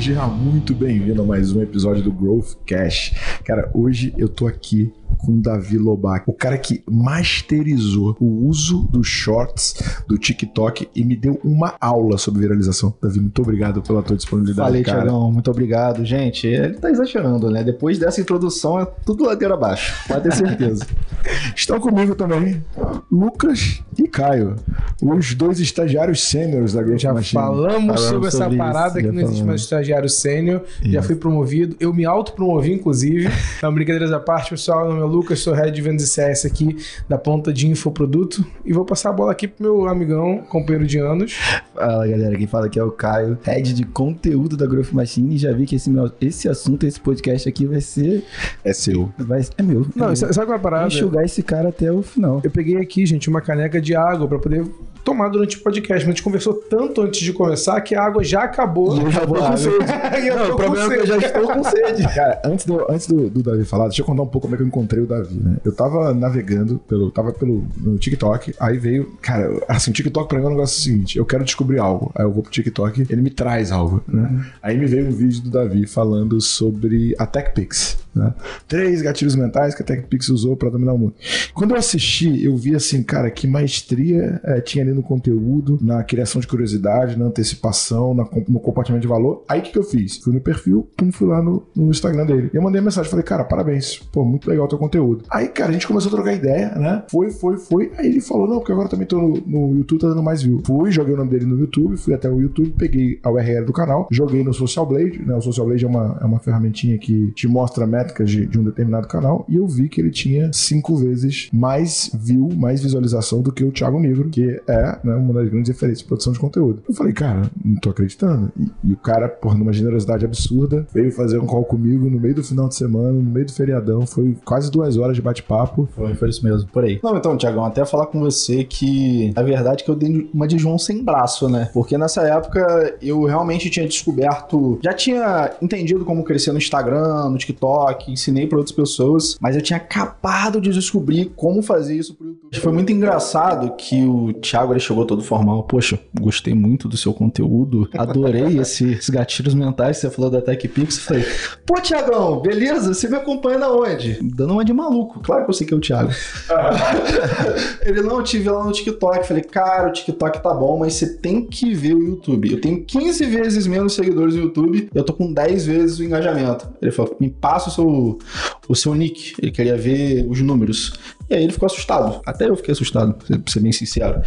Seja muito bem-vindo a mais um episódio do Growth Cash. Cara, hoje eu tô aqui com o Davi Lobac, o cara que masterizou o uso dos shorts do TikTok e me deu uma aula sobre viralização. Davi, muito obrigado pela tua disponibilidade, Falei, cara. Tiagão, muito obrigado. Gente, ele tá exagerando, né? Depois dessa introdução é tudo ladeira abaixo, pode ter certeza. Estão comigo também Lucas e Caio, os dois estagiários sêniores da Já Machine. falamos, Falamos sobre essa sobre parada isso, que já não existe mais estagiário sênior. Já fui promovido. Eu me autopromovi, inclusive. Então, brincadeiras à parte, pessoal. Meu nome é Lucas, sou head de vendas e CS aqui da ponta de infoproduto. E vou passar a bola aqui pro meu amigão, companheiro de anos. Fala, galera. Quem fala aqui é o Caio, head de conteúdo da Growth Machine. E já vi que esse, meu- esse assunto, esse podcast aqui vai ser. É seu. Vai, é meu. Não, é sabe qual é a meu. parada? enxugar esse cara até o final. Eu peguei aqui, gente, uma caneca de água pra poder tomar durante o podcast. Mas a gente conversou tanto antes de começar que a água já acabou. Já vou com sede. Eu Não, o problema com é que eu já sede. estou com sede. Cara, antes, do, antes do, do Davi falar, deixa eu contar um pouco como é que eu encontrei o Davi, né? Eu tava navegando pelo. Tava pelo no TikTok, aí veio. Cara, assim, o TikTok pra mim é um negócio seguinte: eu quero descobrir algo. Aí eu vou pro TikTok, ele me traz algo, né? Aí me veio um vídeo do Davi falando sobre a TechPix, né? Três gatilhos mentais que a TechPix usou pra dominar o mundo. Quando eu assisti, eu vi assim, cara, que maestria eh, tinha ali no conteúdo, na criação de curiosidade, na antecipação, na no compartilhamento de valor. Aí o que, que eu fiz? Fui no perfil, pum, fui lá no, no Instagram dele. Eu mandei mensagem, falei, cara, parabéns. Pô, muito legal o teu conteúdo. Aí, cara, a gente começou a trocar ideia, né? Foi, foi, foi. Aí ele falou, não, porque agora também tô no, no YouTube, tá dando mais view. Fui, joguei o nome dele no YouTube, fui até o YouTube, peguei a URL do canal, joguei no Social Blade, né? O Social Blade é uma, é uma ferramentinha que te mostra métricas de, de um determinado canal, e eu vi que ele tinha cinco vezes mais view, mais visualização do que o Thiago Nigro, que é né, uma das grandes referências de produção de conteúdo. Eu falei, cara, não tô acreditando. E, e o cara, por numa generosidade absurda, veio fazer um call comigo no meio do final de semana, no meio do feriadão. Foi quase duas horas de bate-papo. Foi, foi isso mesmo, por aí. Não, então, Tiagão, até falar com você que a verdade é que eu dei uma de João sem braço, né? Porque nessa época eu realmente tinha descoberto, já tinha entendido como crescer no Instagram, no TikTok, ensinei para outras pessoas, mas eu tinha acabado de descobrir como fazer isso pro YouTube. Foi muito engraçado que o Thiago ele chegou todo formal. Poxa, gostei muito do seu conteúdo, adorei esse- esses gatilhos mentais que você falou da TechPix. Eu falei, pô, Tiagão, beleza? Você me acompanha na onde? Dando uma de maluco. Claro que eu sei que é o Thiago. Ele não, eu tive lá no TikTok. Falei, cara, o TikTok tá bom, mas você tem que ver o YouTube. Eu tenho 15 vezes menos seguidores no YouTube, eu tô com 10 vezes o engajamento. Ele falou, me passa o seu, o seu nick. Ele queria ver os números. E aí ele ficou assustado. Até eu fiquei assustado, pra ser bem sincero.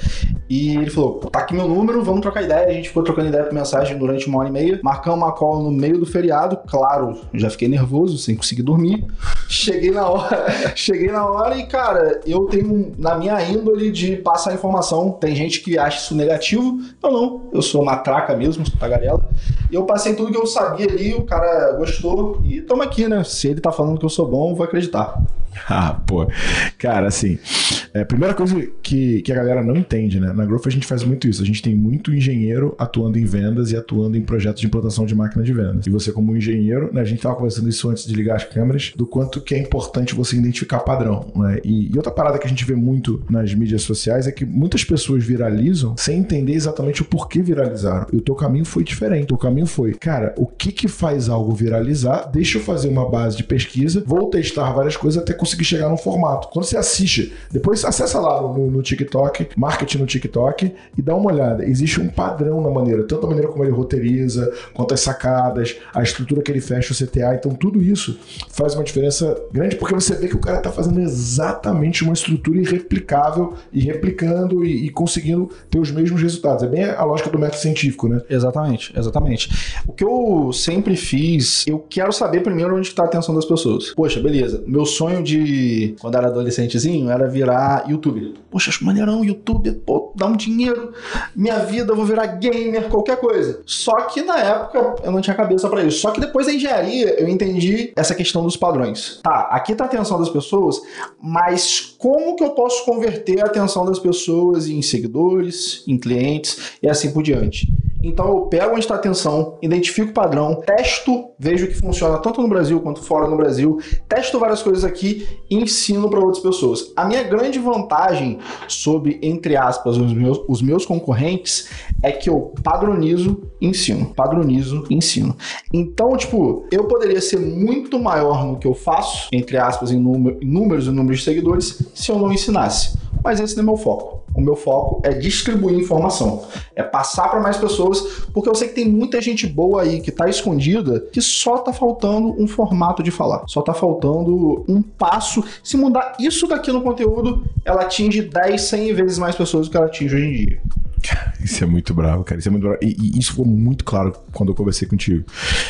E ele falou: tá aqui meu número, vamos trocar ideia. A gente ficou trocando ideia por mensagem durante uma hora e meia. Marcamos uma call no meio do feriado. Claro, já fiquei nervoso, sem conseguir dormir. Cheguei na hora, cheguei na hora e, cara, eu tenho na minha índole de passar informação. Tem gente que acha isso negativo. Eu não, eu sou matraca mesmo, sou tagarela. Eu passei tudo que eu sabia ali, o cara gostou. E tamo aqui, né? Se ele tá falando que eu sou bom, eu vou acreditar. Ah, pô. Cara, assim, é, primeira coisa que, que a galera não entende, né? Na Growth a gente faz muito isso. A gente tem muito engenheiro atuando em vendas e atuando em projetos de implantação de máquina de vendas. E você, como engenheiro, né? A gente tava conversando isso antes de ligar as câmeras, do quanto que é importante você identificar padrão, né? E, e outra parada que a gente vê muito nas mídias sociais é que muitas pessoas viralizam sem entender exatamente o porquê viralizaram. E o teu caminho foi diferente. O caminho foi, cara, o que que faz algo viralizar? Deixa eu fazer uma base de pesquisa, vou testar várias coisas até conseguir chegar num formato. Quando você assiste, depois acessa lá no, no TikTok, marketing no TikTok e dá uma olhada. Existe um padrão na maneira, tanto a maneira como ele roteiriza, quanto as sacadas, a estrutura que ele fecha o CTA. Então, tudo isso faz uma diferença grande porque você vê que o cara tá fazendo exatamente uma estrutura irreplicável e replicando e, e conseguindo ter os mesmos resultados. É bem a lógica do método científico, né? Exatamente, exatamente. O que eu sempre fiz, eu quero saber primeiro onde está a atenção das pessoas. Poxa, beleza. Meu sonho de quando era adolescentezinho era virar youtuber. Poxa, acho maneirão, youtuber, pô, dá um dinheiro, minha vida, eu vou virar gamer, qualquer coisa. Só que na época eu não tinha cabeça para isso. Só que depois da engenharia eu entendi essa questão dos padrões. Tá, aqui tá a atenção das pessoas, mas como que eu posso converter a atenção das pessoas em seguidores, em clientes e assim por diante? Então eu pego onde está a atenção, identifico o padrão, testo, vejo que funciona tanto no Brasil quanto fora no Brasil, testo várias coisas aqui e ensino para outras pessoas. A minha grande vantagem sobre, entre aspas, os meus, os meus concorrentes é que eu padronizo ensino. Padronizo ensino. Então, tipo, eu poderia ser muito maior no que eu faço, entre aspas, em, número, em números e números de seguidores, se eu não ensinasse. Mas esse não é meu foco. O meu foco é distribuir informação, é passar para mais pessoas, porque eu sei que tem muita gente boa aí que está escondida que só está faltando um formato de falar, só está faltando um passo. Se mudar isso daqui no conteúdo, ela atinge 10, 100 vezes mais pessoas do que ela atinge hoje em dia. Isso é muito bravo, cara. Isso é muito bravo. E, e, isso ficou muito claro quando eu conversei contigo.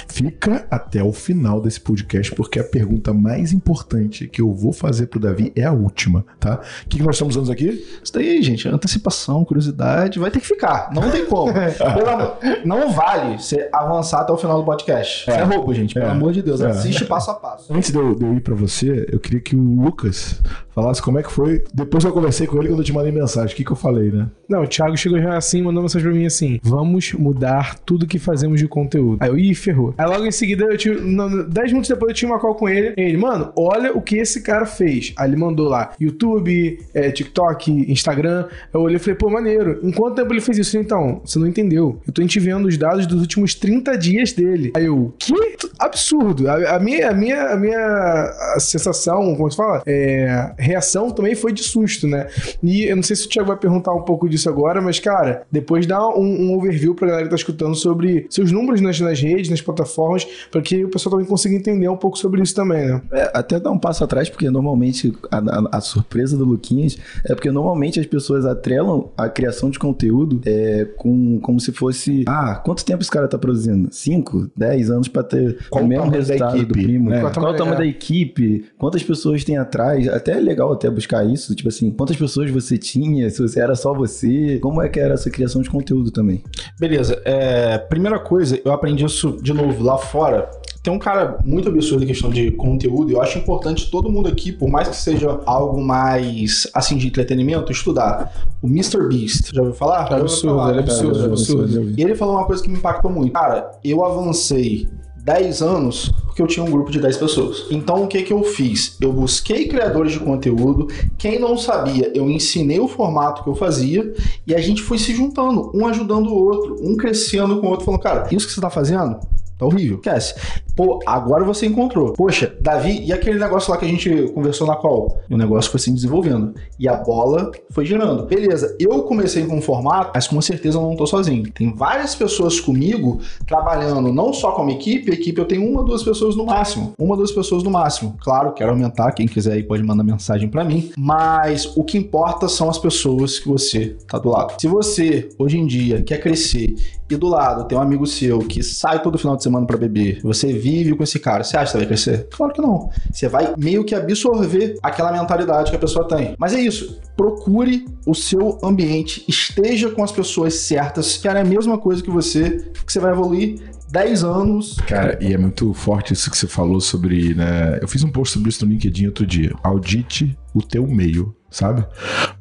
Fica até o final desse podcast, porque a pergunta mais importante que eu vou fazer pro Davi é a última, tá? O que, que nós estamos usando aqui? Isso daí, gente, antecipação, curiosidade, vai ter que ficar. Não tem como. Pela, não vale você avançar até o final do podcast. É. É roubo, gente. Pelo é. amor de Deus. É. Assiste passo a passo. Antes de eu, de eu ir pra você, eu queria que o Lucas falasse como é que foi. Depois que eu conversei com ele, quando eu te mandei mensagem, o que, que eu falei, né? Não, o Thiago chegou já assim, mandou mensagem pra mim assim: vamos mudar tudo que fazemos de conteúdo. Aí eu, ih, ferrou. Aí logo em seguida, eu tive. 10 minutos depois eu tinha uma call com ele. Ele, mano, olha o que esse cara fez. Aí ele mandou lá: YouTube, é, TikTok, Instagram. Eu olhei e falei, pô, maneiro. Em quanto tempo ele fez isso? Então, você não entendeu. Eu tô vendo os dados dos últimos 30 dias dele. Aí eu, que absurdo. A, a minha, a minha, a minha sensação, como você fala, é, reação também foi de susto, né? E eu não sei se o Thiago vai perguntar um pouco disso agora, mas, cara, depois dá um, um overview pra galera que tá escutando sobre seus números nas, nas redes, nas plataformas, para que o pessoal também consiga entender um pouco sobre isso também, né? É, até dar um passo atrás, porque normalmente a, a, a, surpresa do Luquinhas é porque normalmente as pessoas atrelam a criação de conteúdo é, com, como se fosse, ah, quanto tempo esse cara tá produzindo? 5, 10 anos para ter Qual o mesmo resultado do primo? Né? Qual, Qual o tamanho da equipe? Quantas pessoas tem atrás? Até é legal até buscar isso, tipo assim, quantas pessoas você tinha? Se você era só você? Como é que era essa criação de conteúdo também? Beleza, é, primeira coisa, eu aprendi isso de novo lá fora tem um cara muito absurdo em questão de conteúdo e eu acho importante todo mundo aqui, por mais que seja algo mais assim de entretenimento, estudar. O Mr. Beast, já ouviu falar? É absurdo, falar, é absurdo, é absurdo. E ele falou uma coisa que me impactou muito. Cara, eu avancei 10 anos porque eu tinha um grupo de 10 pessoas. Então o que que eu fiz? Eu busquei criadores de conteúdo, quem não sabia, eu ensinei o formato que eu fazia e a gente foi se juntando, um ajudando o outro, um crescendo com o outro, falando, cara, isso que você tá fazendo Tá horrível. Esquece. Pô, agora você encontrou. Poxa, Davi, e aquele negócio lá que a gente conversou na call? O negócio foi se desenvolvendo. E a bola foi girando. Beleza, eu comecei com um formato, mas com certeza eu não tô sozinho. Tem várias pessoas comigo trabalhando não só como equipe, equipe eu tenho uma, duas pessoas no máximo. Uma, duas pessoas no máximo. Claro, quero aumentar. Quem quiser aí pode mandar mensagem para mim. Mas o que importa são as pessoas que você tá do lado. Se você, hoje em dia, quer crescer e do lado tem um amigo seu que sai todo final de semana para beber, você vive com esse cara, você acha que vai crescer? Claro que não. Você vai meio que absorver aquela mentalidade que a pessoa tem. Mas é isso. Procure o seu ambiente, esteja com as pessoas certas, que é a mesma coisa que você, que você vai evoluir 10 anos. Cara, e é muito forte isso que você falou sobre, né? Eu fiz um post sobre isso no LinkedIn outro dia. Audite o teu meio sabe?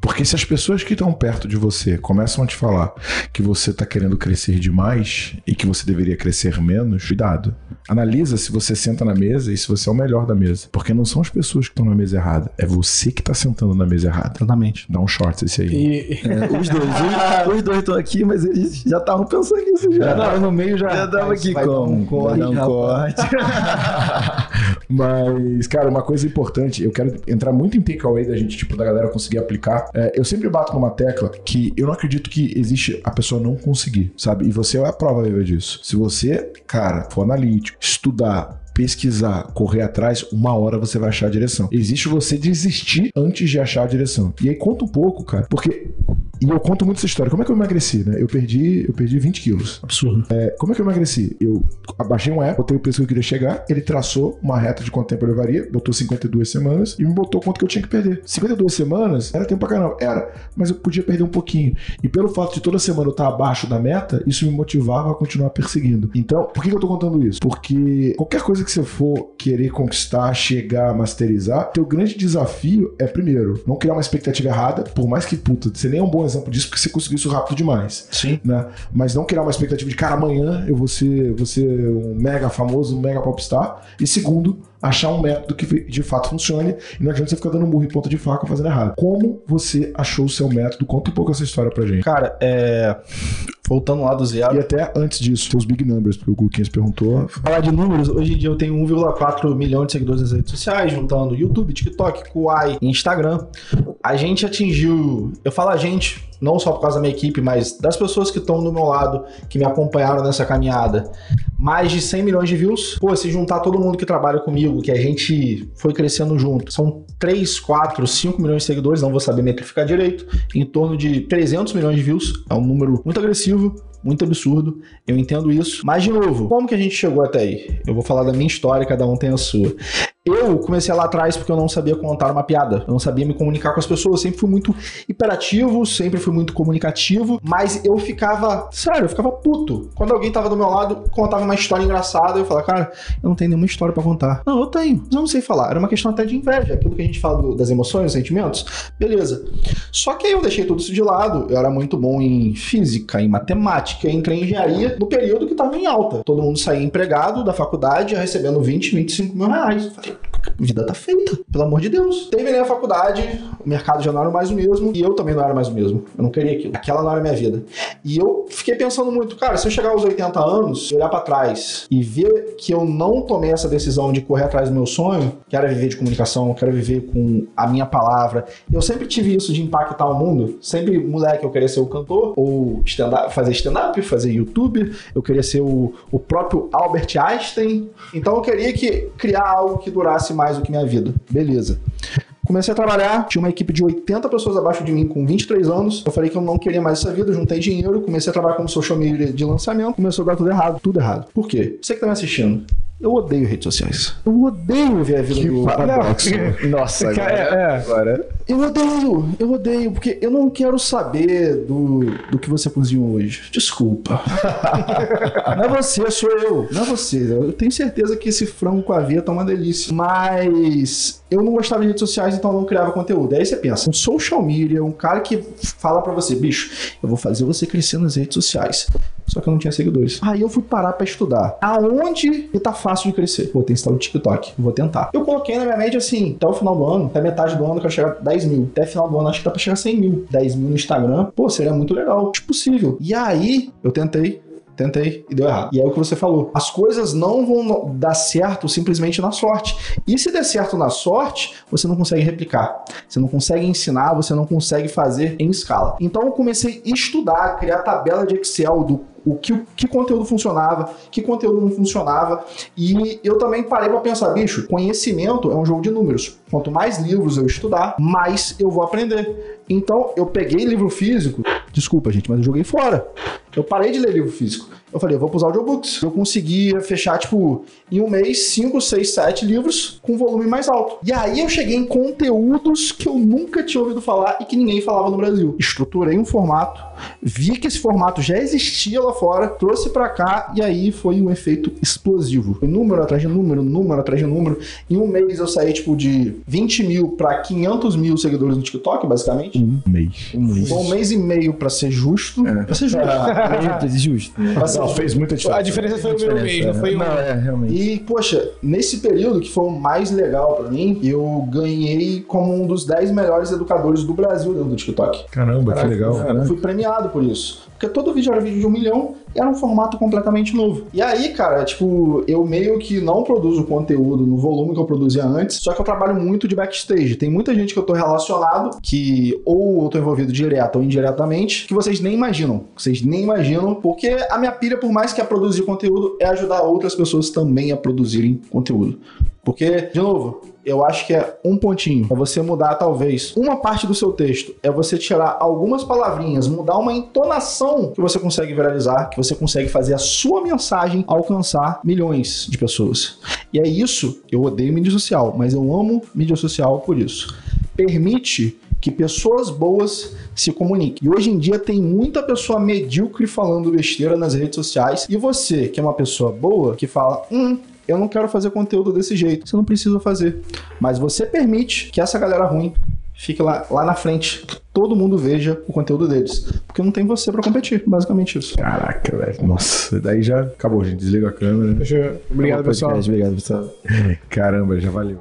Porque se as pessoas que estão perto de você começam a te falar que você está querendo crescer demais e que você deveria crescer menos, cuidado. Analisa se você senta na mesa e se você é o melhor da mesa. Porque não são as pessoas que estão na mesa errada, é você que está sentando na mesa errada. Exatamente. Dá um short esse aí. E... É, os dois. Os, os dois estão aqui, mas eles já estavam pensando nisso já. Não, no meio já. Já tava aqui como? Um corte, um corte. mas, cara, uma coisa importante, eu quero entrar muito em takeaway da gente, tipo, da galera conseguir aplicar. É, eu sempre bato numa tecla que eu não acredito que existe a pessoa não conseguir, sabe? E você é a prova disso. Se você, cara, for analítico, estudar, pesquisar, correr atrás, uma hora você vai achar a direção. Existe você desistir antes de achar a direção. E aí conta um pouco, cara, porque e eu conto muito essa história. Como é que eu emagreci, né? Eu perdi, eu perdi 20 quilos. Absurdo. É, como é que eu emagreci? Eu abaixei um app, botei o peso que eu queria chegar, ele traçou uma reta de quanto tempo eu levaria, botou 52 semanas e me botou quanto que eu tinha que perder. 52 semanas era tempo pra caramba. Era, mas eu podia perder um pouquinho. E pelo fato de toda semana eu estar abaixo da meta, isso me motivava a continuar perseguindo. Então, por que eu tô contando isso? Porque qualquer coisa que você for querer conquistar, chegar, masterizar, teu grande desafio é, primeiro, não criar uma expectativa errada, por mais que, puta, você nem é um bom exemplo disso porque você conseguiu isso rápido demais. Sim. Né? Mas não criar uma expectativa de, cara, amanhã eu vou ser, vou ser um mega famoso, um mega popstar. E segundo, achar um método que de fato funcione e não adianta você ficar dando murro em ponta de faca fazendo errado. Como você achou o seu método? Conta um pouco essa história pra gente. Cara, é. Voltando lá do zero. E até antes disso, seus big numbers, porque o Guquinhas perguntou. Falar de números, hoje em dia eu tenho 1,4 milhão de seguidores nas redes sociais, juntando YouTube, TikTok, Kuai e Instagram. A gente atingiu. Eu falo a gente, não só por causa da minha equipe, mas das pessoas que estão do meu lado, que me acompanharam nessa caminhada. Mais de 100 milhões de views. Pô, se juntar todo mundo que trabalha comigo, que a gente foi crescendo junto, são 3, 4, 5 milhões de seguidores, não vou saber metrificar direito, em torno de 300 milhões de views. É um número muito agressivo muito absurdo, eu entendo isso. Mas, de novo, como que a gente chegou até aí? Eu vou falar da minha história, cada um tem a sua. Eu comecei lá atrás porque eu não sabia contar uma piada, eu não sabia me comunicar com as pessoas, eu sempre fui muito hiperativo, sempre fui muito comunicativo, mas eu ficava, sério, eu ficava puto. Quando alguém tava do meu lado, contava uma história engraçada, eu falava, cara, eu não tenho nenhuma história para contar. Não, eu tenho, mas eu não sei falar. Era uma questão até de inveja, aquilo que a gente fala do, das emoções, sentimentos. Beleza. Só que aí eu deixei tudo isso de lado, eu era muito bom em física, em matemática, entrei em engenharia no período que tava em alta. Todo mundo saía empregado da faculdade recebendo 20, 25 mil reais. Falei, a vida tá feita, pelo amor de Deus. Terminei a faculdade, o mercado já não era mais o mesmo, e eu também não era mais o mesmo. Eu não queria aquilo. Aquela não era a minha vida. E eu fiquei pensando muito, cara, se eu chegar aos 80 anos, olhar para trás e ver que eu não tomei essa decisão de correr atrás do meu sonho, que era viver de comunicação, quero viver com a minha palavra. Eu sempre tive isso de impactar o mundo. Sempre, moleque, eu queria ser o cantor, ou stand fazer stand-up, fazer YouTube, eu queria ser o, o próprio Albert Einstein. Então eu queria que criar algo que durasse mais do que minha vida. Beleza. Comecei a trabalhar, tinha uma equipe de 80 pessoas abaixo de mim com 23 anos. Eu falei que eu não queria mais essa vida, juntei dinheiro, comecei a trabalhar como social media de lançamento, começou a dar tudo errado, tudo errado. Por quê? Você que tá me assistindo, eu odeio redes sociais. Eu odeio ver a vida Que do paradoxo. Nossa, Cara, agora, é. agora. Eu odeio, eu odeio, porque eu não quero saber do, do que você cozinhou hoje. Desculpa. não é você, sou eu. Não é você. Eu tenho certeza que esse frango com aveia tá uma delícia. Mas eu não gostava de redes sociais, então eu não criava conteúdo. Aí você pensa, um social media, um cara que fala pra você, bicho, eu vou fazer você crescer nas redes sociais. Só que eu não tinha seguidores. Aí eu fui parar pra estudar. Aonde que tá fácil de crescer? Vou tentar o TikTok. Vou tentar. Eu coloquei na minha mente assim, até o final do ano, até metade do ano, eu quero chegar a 10 mil. Até final do ano, acho que dá pra chegar a 100 mil. 10 mil no Instagram, pô, seria muito legal. Acho possível. E aí, eu tentei, Tentei e deu errado. E é o que você falou. As coisas não vão dar certo simplesmente na sorte. E se der certo na sorte, você não consegue replicar. Você não consegue ensinar, você não consegue fazer em escala. Então eu comecei a estudar, criar tabela de Excel do o que, que conteúdo funcionava, que conteúdo não funcionava. E eu também parei para pensar, bicho, conhecimento é um jogo de números. Quanto mais livros eu estudar, mais eu vou aprender. Então eu peguei livro físico, desculpa gente, mas eu joguei fora. Eu parei de ler livro físico. Eu falei, eu vou pros audiobooks. Eu conseguia fechar, tipo, em um mês, 5, 6, 7 livros com volume mais alto. E aí eu cheguei em conteúdos que eu nunca tinha ouvido falar e que ninguém falava no Brasil. Estruturei um formato, vi que esse formato já existia lá fora, trouxe pra cá e aí foi um efeito explosivo. Foi número atrás de número, número atrás de número. Em um mês eu saí, tipo, de 20 mil pra 500 mil seguidores no TikTok, basicamente. Um mês. Um mês. Foi um mês e meio pra ser justo. Pra ser justo. Justo, justo. Pra ser Não, fez muita diferença. A diferença foi o meu mês, não foi um. Não, é, realmente. E, poxa, nesse período que foi o mais legal pra mim, eu ganhei como um dos 10 melhores educadores do Brasil dentro do TikTok. Caramba, que legal. Eu fui premiado por isso. Porque todo vídeo era vídeo de um milhão era um formato completamente novo. E aí, cara, tipo, eu meio que não produzo conteúdo no volume que eu produzia antes, só que eu trabalho muito de backstage. Tem muita gente que eu tô relacionado, que ou eu tô envolvido direto ou indiretamente, que vocês nem imaginam. Vocês nem imaginam, porque a minha pilha, por mais que é produzir conteúdo, é ajudar outras pessoas também a produzirem conteúdo. Porque, de novo, eu acho que é um pontinho. É você mudar, talvez, uma parte do seu texto. É você tirar algumas palavrinhas, mudar uma entonação que você consegue viralizar, que você consegue fazer a sua mensagem alcançar milhões de pessoas. E é isso, eu odeio mídia social, mas eu amo mídia social por isso. Permite que pessoas boas se comuniquem. E hoje em dia tem muita pessoa medíocre falando besteira nas redes sociais. E você, que é uma pessoa boa, que fala, hum, eu não quero fazer conteúdo desse jeito. Você não precisa fazer. Mas você permite que essa galera ruim fique lá, lá na frente, que todo mundo veja o conteúdo deles. Porque não tem você pra competir, basicamente isso. Caraca, velho. Nossa, daí já acabou, gente. Desliga a câmera. Deixa eu- Obrigado, Acabou pessoal. podcast, Obrigado, pessoal. Caramba, já valeu.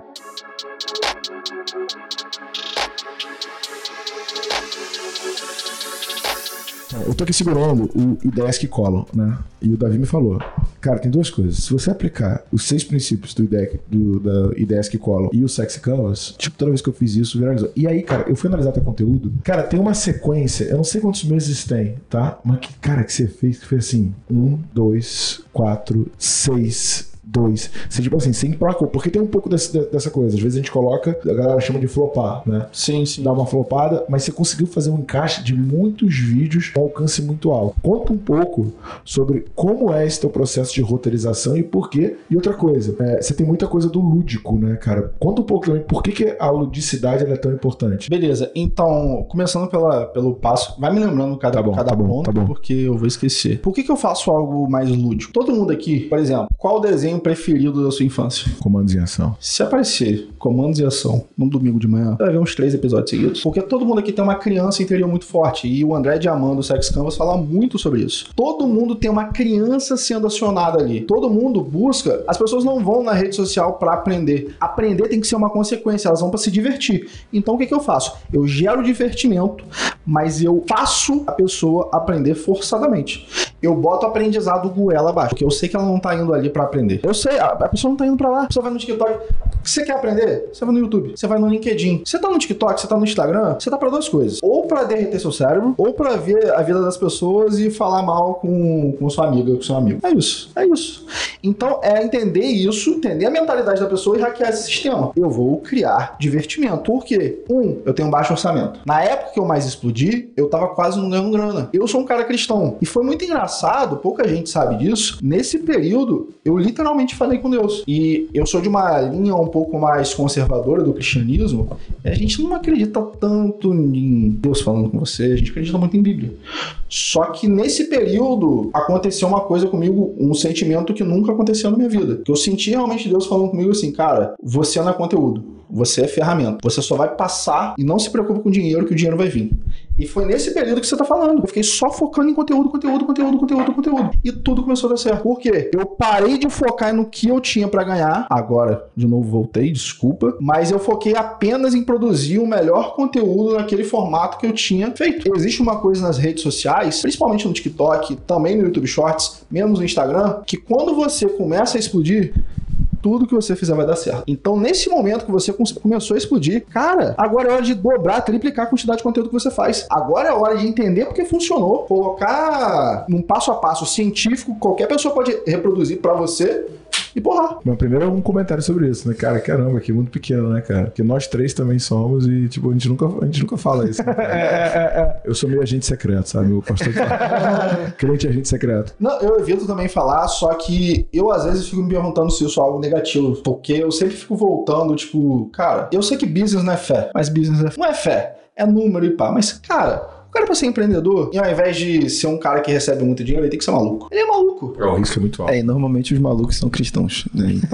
Eu tô aqui segurando o Ideias que Colam, né? E o Davi me falou: Cara, tem duas coisas. Se você aplicar os seis princípios do, ideia, do da Ideias que Colam e o Sexy Canvas, tipo, toda vez que eu fiz isso, viralizou. E aí, cara, eu fui analisar teu conteúdo. Cara, tem uma sequência, eu não sei quantos meses tem, tá? Mas que, cara, que você fez que foi assim: um, dois, quatro, seis. Dois. Você, tipo assim, você emplacou. Porque tem um pouco desse- dessa coisa. Às vezes a gente coloca, a galera chama de flopar, né? Sim, sim. Dá uma flopada, mas você conseguiu fazer um encaixe de muitos vídeos com alcance muito alto. Conta um pouco sobre como é esse teu processo de roteirização e por quê. E outra coisa, é, você tem muita coisa do lúdico, né, cara? Conta um pouco também por que, que a ludicidade é tão importante. Beleza, então, começando pela, pelo passo, vai me lembrando cada, Tá bom, cada tá bom, ponto, tá bom. porque eu vou esquecer. Por que, que eu faço algo mais lúdico? Todo mundo aqui, por exemplo, qual o desenho preferido da sua infância? Comandos em ação. Se aparecer comandos e ação num domingo de manhã, vai ver uns três episódios seguidos. Porque todo mundo aqui tem uma criança interior muito forte. E o André Diamant do Sex Canvas fala muito sobre isso. Todo mundo tem uma criança sendo acionada ali. Todo mundo busca. As pessoas não vão na rede social pra aprender. Aprender tem que ser uma consequência. Elas vão pra se divertir. Então o que, que eu faço? Eu gero divertimento, mas eu faço a pessoa aprender forçadamente. Eu boto aprendizado goela abaixo. Porque eu sei que ela não tá indo ali pra aprender. Eu sei, a, a pessoa não tá indo pra lá. A pessoa vai no TikTok. Você quer aprender? Você vai no YouTube, você vai no LinkedIn. Você tá no TikTok, você tá no Instagram, você tá pra duas coisas. Ou pra derreter seu cérebro, ou pra ver a vida das pessoas e falar mal com, com sua amiga, com seu amigo. É isso, é isso. Então é entender isso, entender a mentalidade da pessoa e hackear esse sistema. Eu vou criar divertimento. Por quê? Um, eu tenho um baixo orçamento. Na época que eu mais explodi, eu tava quase não ganhando grana. Eu sou um cara cristão. E foi muito engraçado, pouca gente sabe disso. Nesse período, eu literalmente falei com Deus. E eu sou de uma linha um pouco mais conservadora do cristianismo. E a gente não acredita tanto em Deus falando com você, a gente acredita muito em Bíblia. Só que nesse período aconteceu uma coisa comigo, um sentimento que nunca aconteceu na minha vida. Que eu senti realmente Deus falando comigo assim, cara, você não é conteúdo. Você é ferramenta. Você só vai passar e não se preocupe com o dinheiro, que o dinheiro vai vir. E foi nesse período que você tá falando. Eu fiquei só focando em conteúdo, conteúdo, conteúdo, conteúdo, conteúdo. E tudo começou a dar certo. Por quê? Eu parei de focar no que eu tinha pra ganhar. Agora, de novo, voltei, desculpa. Mas eu foquei apenas em produzir o melhor conteúdo naquele formato que eu tinha feito. Existe uma coisa nas redes sociais, principalmente no TikTok, também no YouTube Shorts, menos no Instagram, que quando você começa a explodir, tudo que você fizer vai dar certo. Então, nesse momento que você começou a explodir, cara, agora é hora de dobrar, triplicar a quantidade de conteúdo que você faz. Agora é hora de entender porque funcionou, colocar num passo a passo científico, qualquer pessoa pode reproduzir pra você e porra. Meu primeiro é um comentário sobre isso, né? Cara, caramba, que mundo pequeno, né, cara? Porque nós três também somos e, tipo, a gente nunca, a gente nunca fala isso. né, cara? Eu sou meio agente secreto, sabe? O pastor fala. Crente agente secreto. Não, eu evito também falar, só que eu às vezes fico me perguntando se isso é algo negativo, porque eu sempre fico voltando, tipo, cara, eu sei que business não é fé, mas business é, não é fé, é número e pá, mas cara, o cara pra ser empreendedor, e ao invés de ser um cara que recebe muito dinheiro, ele tem que ser maluco. Ele é maluco. O risco é muito alto. É, e normalmente os malucos são cristãos. Né?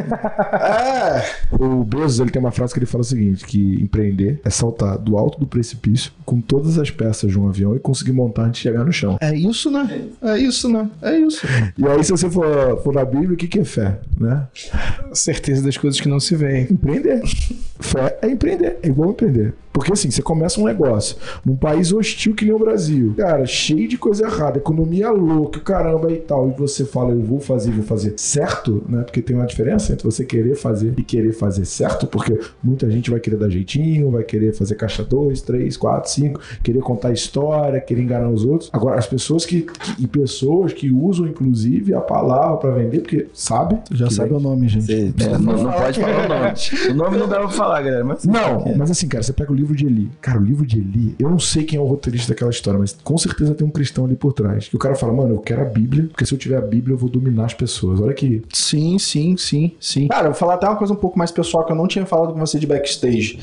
É, O Bezos, ele tem uma frase que ele fala o seguinte, que empreender é saltar do alto do precipício com todas as peças de um avião e conseguir montar antes de chegar no chão. é isso, né? É isso, né? É isso. E aí, se você for, for na Bíblia, o que, que é fé, né? Certeza das coisas que não se veem. Empreender. Fé é empreender, é igual empreender. Porque assim, você começa um negócio num país hostil que nem o Brasil, cara, cheio de coisa errada, economia louca, caramba e tal, e você fala, eu vou fazer, vou fazer certo, né? Porque tem uma diferença entre você querer fazer e querer fazer certo, porque muita gente vai querer dar jeitinho, vai querer fazer caixa 2, 3, 4, 5, querer contar história, querer enganar os outros. Agora, as pessoas que, que- e pessoas que usam, inclusive, a palavra pra vender, porque sabe. Já sabe vai- o nome, gente. Você- é, não, não pode falar o nome. O nome não dá pra falar, galera. Mas Não, mas assim, cara, você pega o livro de Eli. Cara, o livro de Eli, eu não sei quem é o roteirista daquela, história, mas com certeza tem um cristão ali por trás. Que o cara fala, mano, eu quero a Bíblia, porque se eu tiver a Bíblia eu vou dominar as pessoas. Olha que. Sim, sim, sim, sim. Cara, eu vou falar até uma coisa um pouco mais pessoal que eu não tinha falado com você de backstage.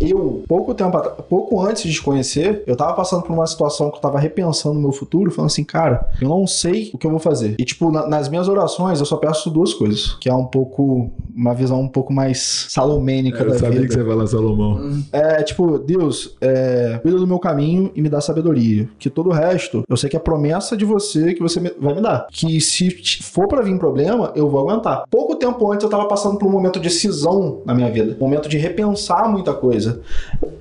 Eu, pouco tempo pouco antes de te conhecer, eu tava passando por uma situação que eu tava repensando o meu futuro, falando assim, cara, eu não sei o que eu vou fazer. E, tipo, na- nas minhas orações, eu só peço duas coisas, que é um pouco, uma visão um pouco mais salomênica da vida. você ia falar, Salomão. É tipo, Deus, é, cuida do meu caminho e me dá sabedoria. Que todo o resto, eu sei que é promessa de você que você me- vai me dar. Que se for pra vir problema, eu vou aguentar. Pouco tempo antes eu tava passando por um momento de cisão na minha vida. Momento de repensar muita coisa.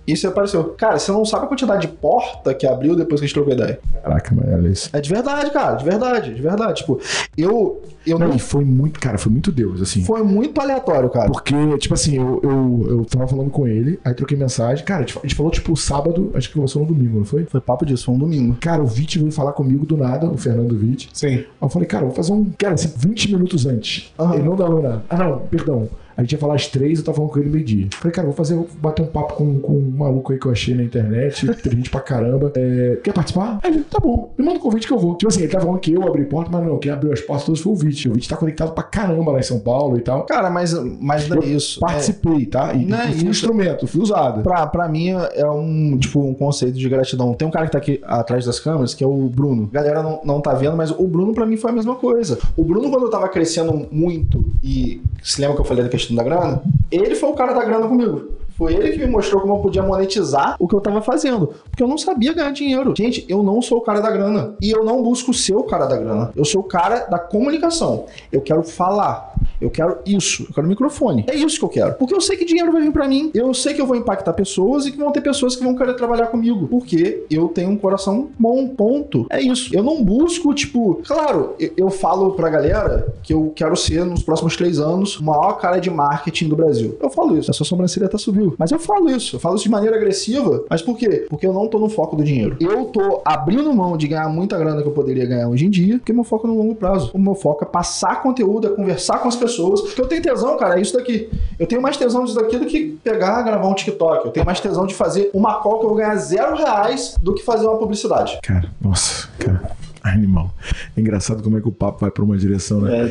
Isso apareceu. Cara, você não sabe a quantidade de porta que abriu depois que a gente trocou ideia. Caraca, mano, olha isso. É de verdade, cara, de verdade, de verdade. Tipo, eu, eu Não, não. e foi muito, cara, foi muito Deus, assim. Foi muito aleatório, cara. Porque, tipo assim, eu, eu, eu tava falando com ele, aí troquei mensagem. Cara, a gente, a gente falou, tipo, sábado, acho que começou no domingo, não foi? Foi papo disso, foi um domingo. Cara, o Vit veio falar comigo do nada, o Fernando Vit. Sim. Aí eu falei, cara, vou fazer um. Cara, assim, 20 minutos antes. Aham. Ele não dava nada. Ah, não, perdão. A gente ia falar às três, eu tava falando com ele meio-dia. Falei, cara, vou fazer, vou bater um papo com, com um maluco aí que eu achei na internet, tem gente pra caramba. É, quer participar? Aí ele, tá bom, me manda um convite que eu vou. Tipo assim, ele tava falando que eu abri porta, mas não, quem abriu as portas todas foi o Vit. O Vit tá conectado pra caramba lá em São Paulo e tal. Cara, mas, mas não é isso. É- Participei, tá? E, Não é fui instrumento, fui usado. Pra, pra mim é um, tipo, um conceito de gratidão. Tem um cara que tá aqui atrás das câmeras, que é o Bruno. A galera não, não tá vendo, mas o Bruno pra mim foi a mesma coisa. O Bruno, quando eu tava crescendo muito, e se lembra que eu falei da questão da grana? Ele foi o cara da grana comigo. Foi ele que me mostrou como eu podia monetizar o que eu tava fazendo. Porque eu não sabia ganhar dinheiro. Gente, eu não sou o cara da grana. E eu não busco ser o cara da grana. Eu sou o cara da comunicação. Eu quero falar. Eu quero isso. Eu quero microfone. É isso que eu quero. Porque eu sei que dinheiro vai vir pra mim. Eu sei que eu vou impactar pessoas e que vão ter pessoas que vão querer trabalhar comigo. Porque eu tenho um coração bom, ponto. É isso. Eu não busco, tipo. Claro, eu, eu falo pra galera que eu quero ser, nos próximos três anos, o maior cara de marketing do Brasil. Eu falo isso. A sua sobrancelha até subiu. Mas eu falo isso. Eu falo isso de maneira agressiva. Mas por quê? Porque eu não tô no foco do dinheiro. Eu tô abrindo mão de ganhar muita grana que eu poderia ganhar hoje em dia, porque meu foco é no longo prazo. O meu foco é passar conteúdo, é conversar com as pessoas. Porque eu tenho tesão, cara, é isso daqui. Eu tenho mais tesão disso daqui do que pegar, gravar um TikTok. Eu tenho mais tesão de fazer uma call que eu vou ganhar zero reais do que fazer uma publicidade. Cara, nossa, cara. Animal. É engraçado como é que o papo vai pra uma direção, né?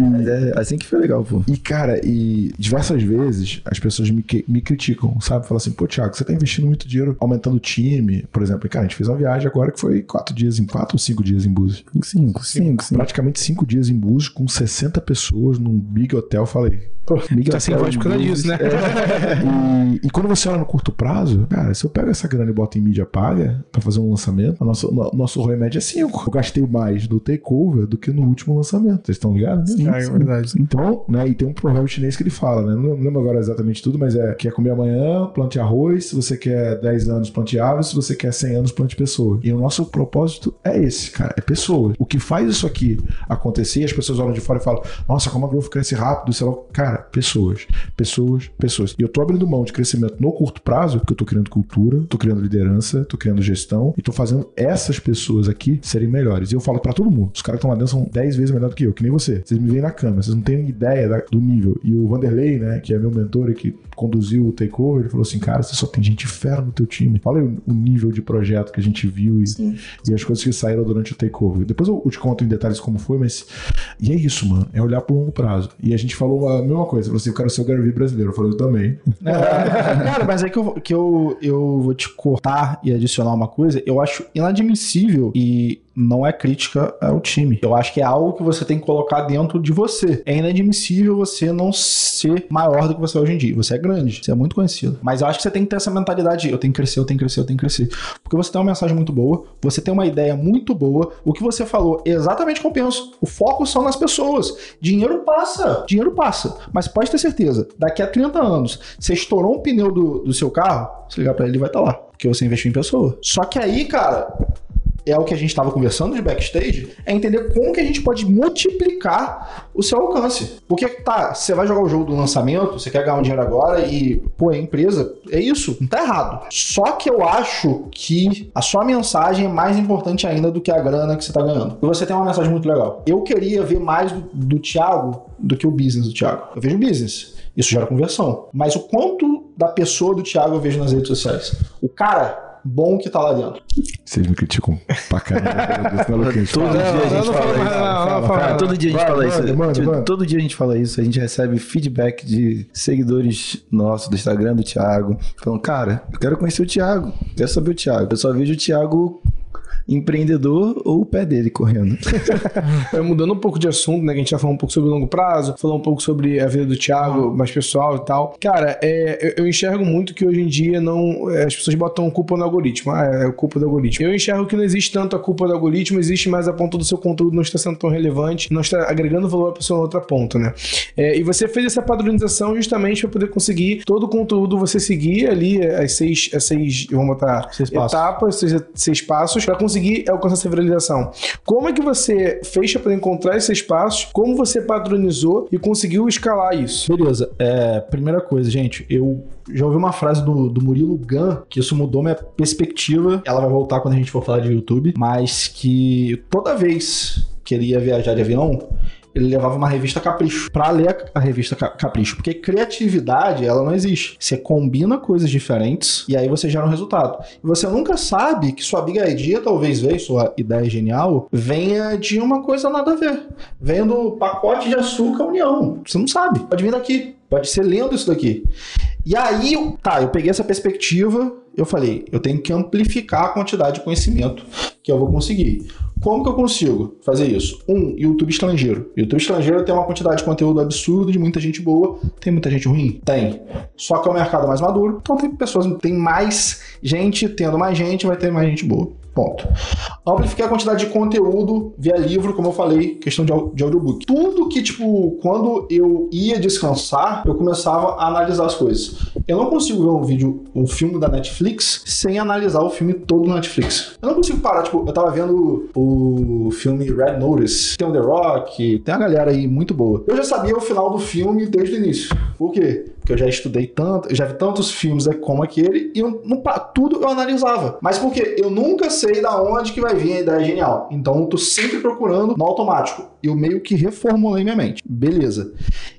Mas é assim que foi legal, pô. E, cara, e diversas vezes as pessoas me, me criticam, sabe? Falam assim, pô, Thiago, você tá investindo muito dinheiro aumentando o time. Por exemplo, cara, a gente fez uma viagem agora que foi quatro dias em quatro ou cinco dias em Búzios. Cinco, cinco, cinco. Praticamente cinco dias em Búzios com 60 pessoas num big hotel. Falei, Pô, tá sem voz por causa disso, né? E, e quando você olha no curto prazo, cara, se eu pego essa grana e boto em mídia paga pra fazer um lançamento, a nossa, no- nosso ROI médio é 5. Eu gastei mais no takeover do que no último lançamento. Vocês estão ligados? Ah, é verdade. Então, né, e tem um provérbio chinês que ele fala, né? Não lembro agora exatamente tudo, mas é: quer comer amanhã, plante arroz. Se você quer 10 anos, plante aves. Se você quer 100 anos, plante pessoas. E o nosso propósito é esse, cara: é pessoas. O que faz isso aqui acontecer, as pessoas olham de fora e falam: nossa, como a Growth cresce rápido, sei lá. Cara, pessoas, pessoas, pessoas. E eu tô abrindo mão de crescimento no curto prazo, porque eu tô criando cultura, tô criando liderança, tô criando gestão e tô fazendo essas pessoas aqui serem melhores. E eu falo pra todo mundo: os caras que estão lá dentro são 10 vezes melhor do que eu, que nem você. Vocês me veem na câmera, vocês não têm ideia da- do nível. E o Vanderlei, né, que é meu mentor e que conduziu o takeover, ele falou assim: cara, você só tem gente fera no teu time. Fala aí o, o nível de projeto que a gente viu e, e as coisas que saíram durante o takeover. Depois eu, eu te conto em detalhes como foi, mas. E é isso, mano. É olhar pro longo prazo. E a gente falou a mesma coisa. Falou assim: eu quero ser o Gary brasileiro. Eu falei, eu também. Cara, mas é que, eu, que eu, eu vou te cortar e adicionar uma coisa. Eu acho inadmissível e não é crítica ao time. Eu acho que é algo que você tem que colocar dentro de você. É inadmissível você não ser maior do que você é hoje em dia. Você é grande, você é muito conhecido. Mas eu acho que você tem que ter essa mentalidade: eu tenho que crescer, eu tenho que crescer, eu tenho que crescer. Porque você tem uma mensagem muito boa, você tem uma ideia muito boa. O que você falou exatamente o que eu penso. O foco são nas pessoas. Dinheiro passa, dinheiro passa. Mas pode ter certeza, daqui a 30 anos, você estourou um pneu do, do seu carro, se ligar pra ele, ele vai estar lá. Porque você investiu em pessoa. Só que aí, cara, é o que a gente estava conversando de backstage, é entender como que a gente pode multiplicar o seu alcance. Porque, tá, você vai jogar o jogo do lançamento, você quer ganhar um dinheiro agora e, pô, é empresa, é isso, não tá errado. Só que eu acho que a sua mensagem é mais importante ainda do que a grana que você tá ganhando. E você tem uma mensagem muito legal. Eu queria ver mais do, do Thiago do que o business do Thiago. Eu vejo business. Isso gera conversão. Mas o quanto da pessoa do Thiago eu vejo nas redes sociais? O cara bom que tá lá dentro. Vocês me criticam pra caramba. Todo dia a gente fala isso. todo dia a gente fala isso. Todo dia a gente fala isso. A gente recebe feedback de seguidores nossos do Instagram do Thiago. Falando, cara, eu quero conhecer o Thiago. Quero saber o Thiago. Eu só vejo o Thiago empreendedor ou o pé dele correndo. É, mudando um pouco de assunto, né? Que a gente já falou um pouco sobre o longo prazo, falou um pouco sobre a vida do Thiago, mais pessoal e tal. Cara, é, eu, eu enxergo muito que hoje em dia não. é, as pessoas botam culpa no algoritmo. Ah, é culpa do algoritmo. Eu enxergo que não existe tanto a culpa do algoritmo, existe mais a ponta do seu conteúdo não está sendo tão relevante, não está agregando valor à pessoa na outra ponta, né? É, e você fez essa padronização justamente para poder conseguir todo o conteúdo você seguir ali, as seis, as seis vamos botar, Seis etapas, seis, seis passos, para conseguir alcançar essa viralização. Como é que você fez para encontrar esses passos? Como você padronizou e conseguiu escalar isso? Beleza. É, primeira coisa, gente, eu já ouvi uma frase do, do Murilo Gun que isso mudou minha perspectiva. Ela vai voltar quando a gente for falar de YouTube, mas que toda vez que ele ia viajar de avião, ele levava uma revista Capricho pra ler a revista Ca- Capricho, porque criatividade ela não existe. Você combina coisas diferentes e aí você gera um resultado. E você nunca sabe que sua big idea talvez veio, sua ideia genial, venha de uma coisa nada a ver. Venha do pacote de açúcar União. Você não sabe. Pode vir daqui. Pode ser lendo isso daqui. E aí, tá, eu peguei essa perspectiva, eu falei, eu tenho que amplificar a quantidade de conhecimento que eu vou conseguir. Como que eu consigo fazer isso? Um, YouTube estrangeiro. YouTube estrangeiro tem uma quantidade de conteúdo absurdo, de muita gente boa. Tem muita gente ruim? Tem. Só que é um mercado mais maduro, então tem pessoas, tem mais gente, tendo mais gente, vai ter mais gente boa. Ponto. Amplificar a quantidade de conteúdo via livro, como eu falei, questão de, de audiobook. Tudo que, tipo, quando eu ia descansar, eu começava a analisar as coisas. Eu não consigo ver um vídeo, um filme da Netflix, sem analisar o filme todo do Netflix. Eu não consigo parar, tipo, eu tava vendo o filme Red Notice, tem o The Rock, tem a galera aí muito boa. Eu já sabia o final do filme desde o início. Por quê? Porque eu já estudei tanto, eu já vi tantos filmes né, como aquele, e eu, tudo eu analisava. Mas por quê? Eu nunca sei da onde que vai vir a ideia genial. Então eu tô sempre procurando no automático. Eu meio que reformulei minha mente. Beleza.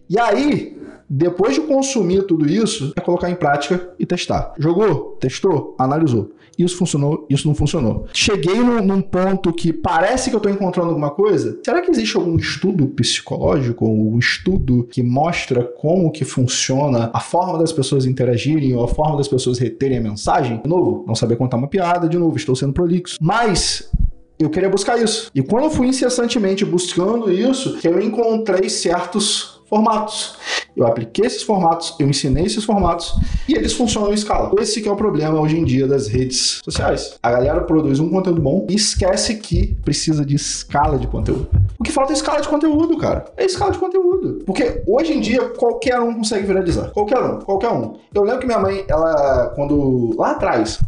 E aí, depois de consumir tudo isso, é colocar em prática e testar. Jogou, testou, analisou. Isso funcionou, isso não funcionou. Cheguei num, num ponto que parece que eu tô encontrando alguma coisa. Será que existe algum estudo psicológico, um estudo que mostra como que funciona a forma das pessoas interagirem ou a forma das pessoas reterem a mensagem? De novo, não saber contar uma piada, de novo, estou sendo prolixo. Mas eu queria buscar isso. E quando eu fui incessantemente buscando isso, eu encontrei certos formatos. Eu apliquei esses formatos, eu ensinei esses formatos e eles funcionam em escala. Esse que é o problema hoje em dia das redes sociais. A galera produz um conteúdo bom e esquece que precisa de escala de conteúdo. O que falta é escala de conteúdo, cara. É escala de conteúdo. Porque hoje em dia qualquer um consegue viralizar. Qualquer um, qualquer um. Eu lembro que minha mãe, ela, quando. lá atrás,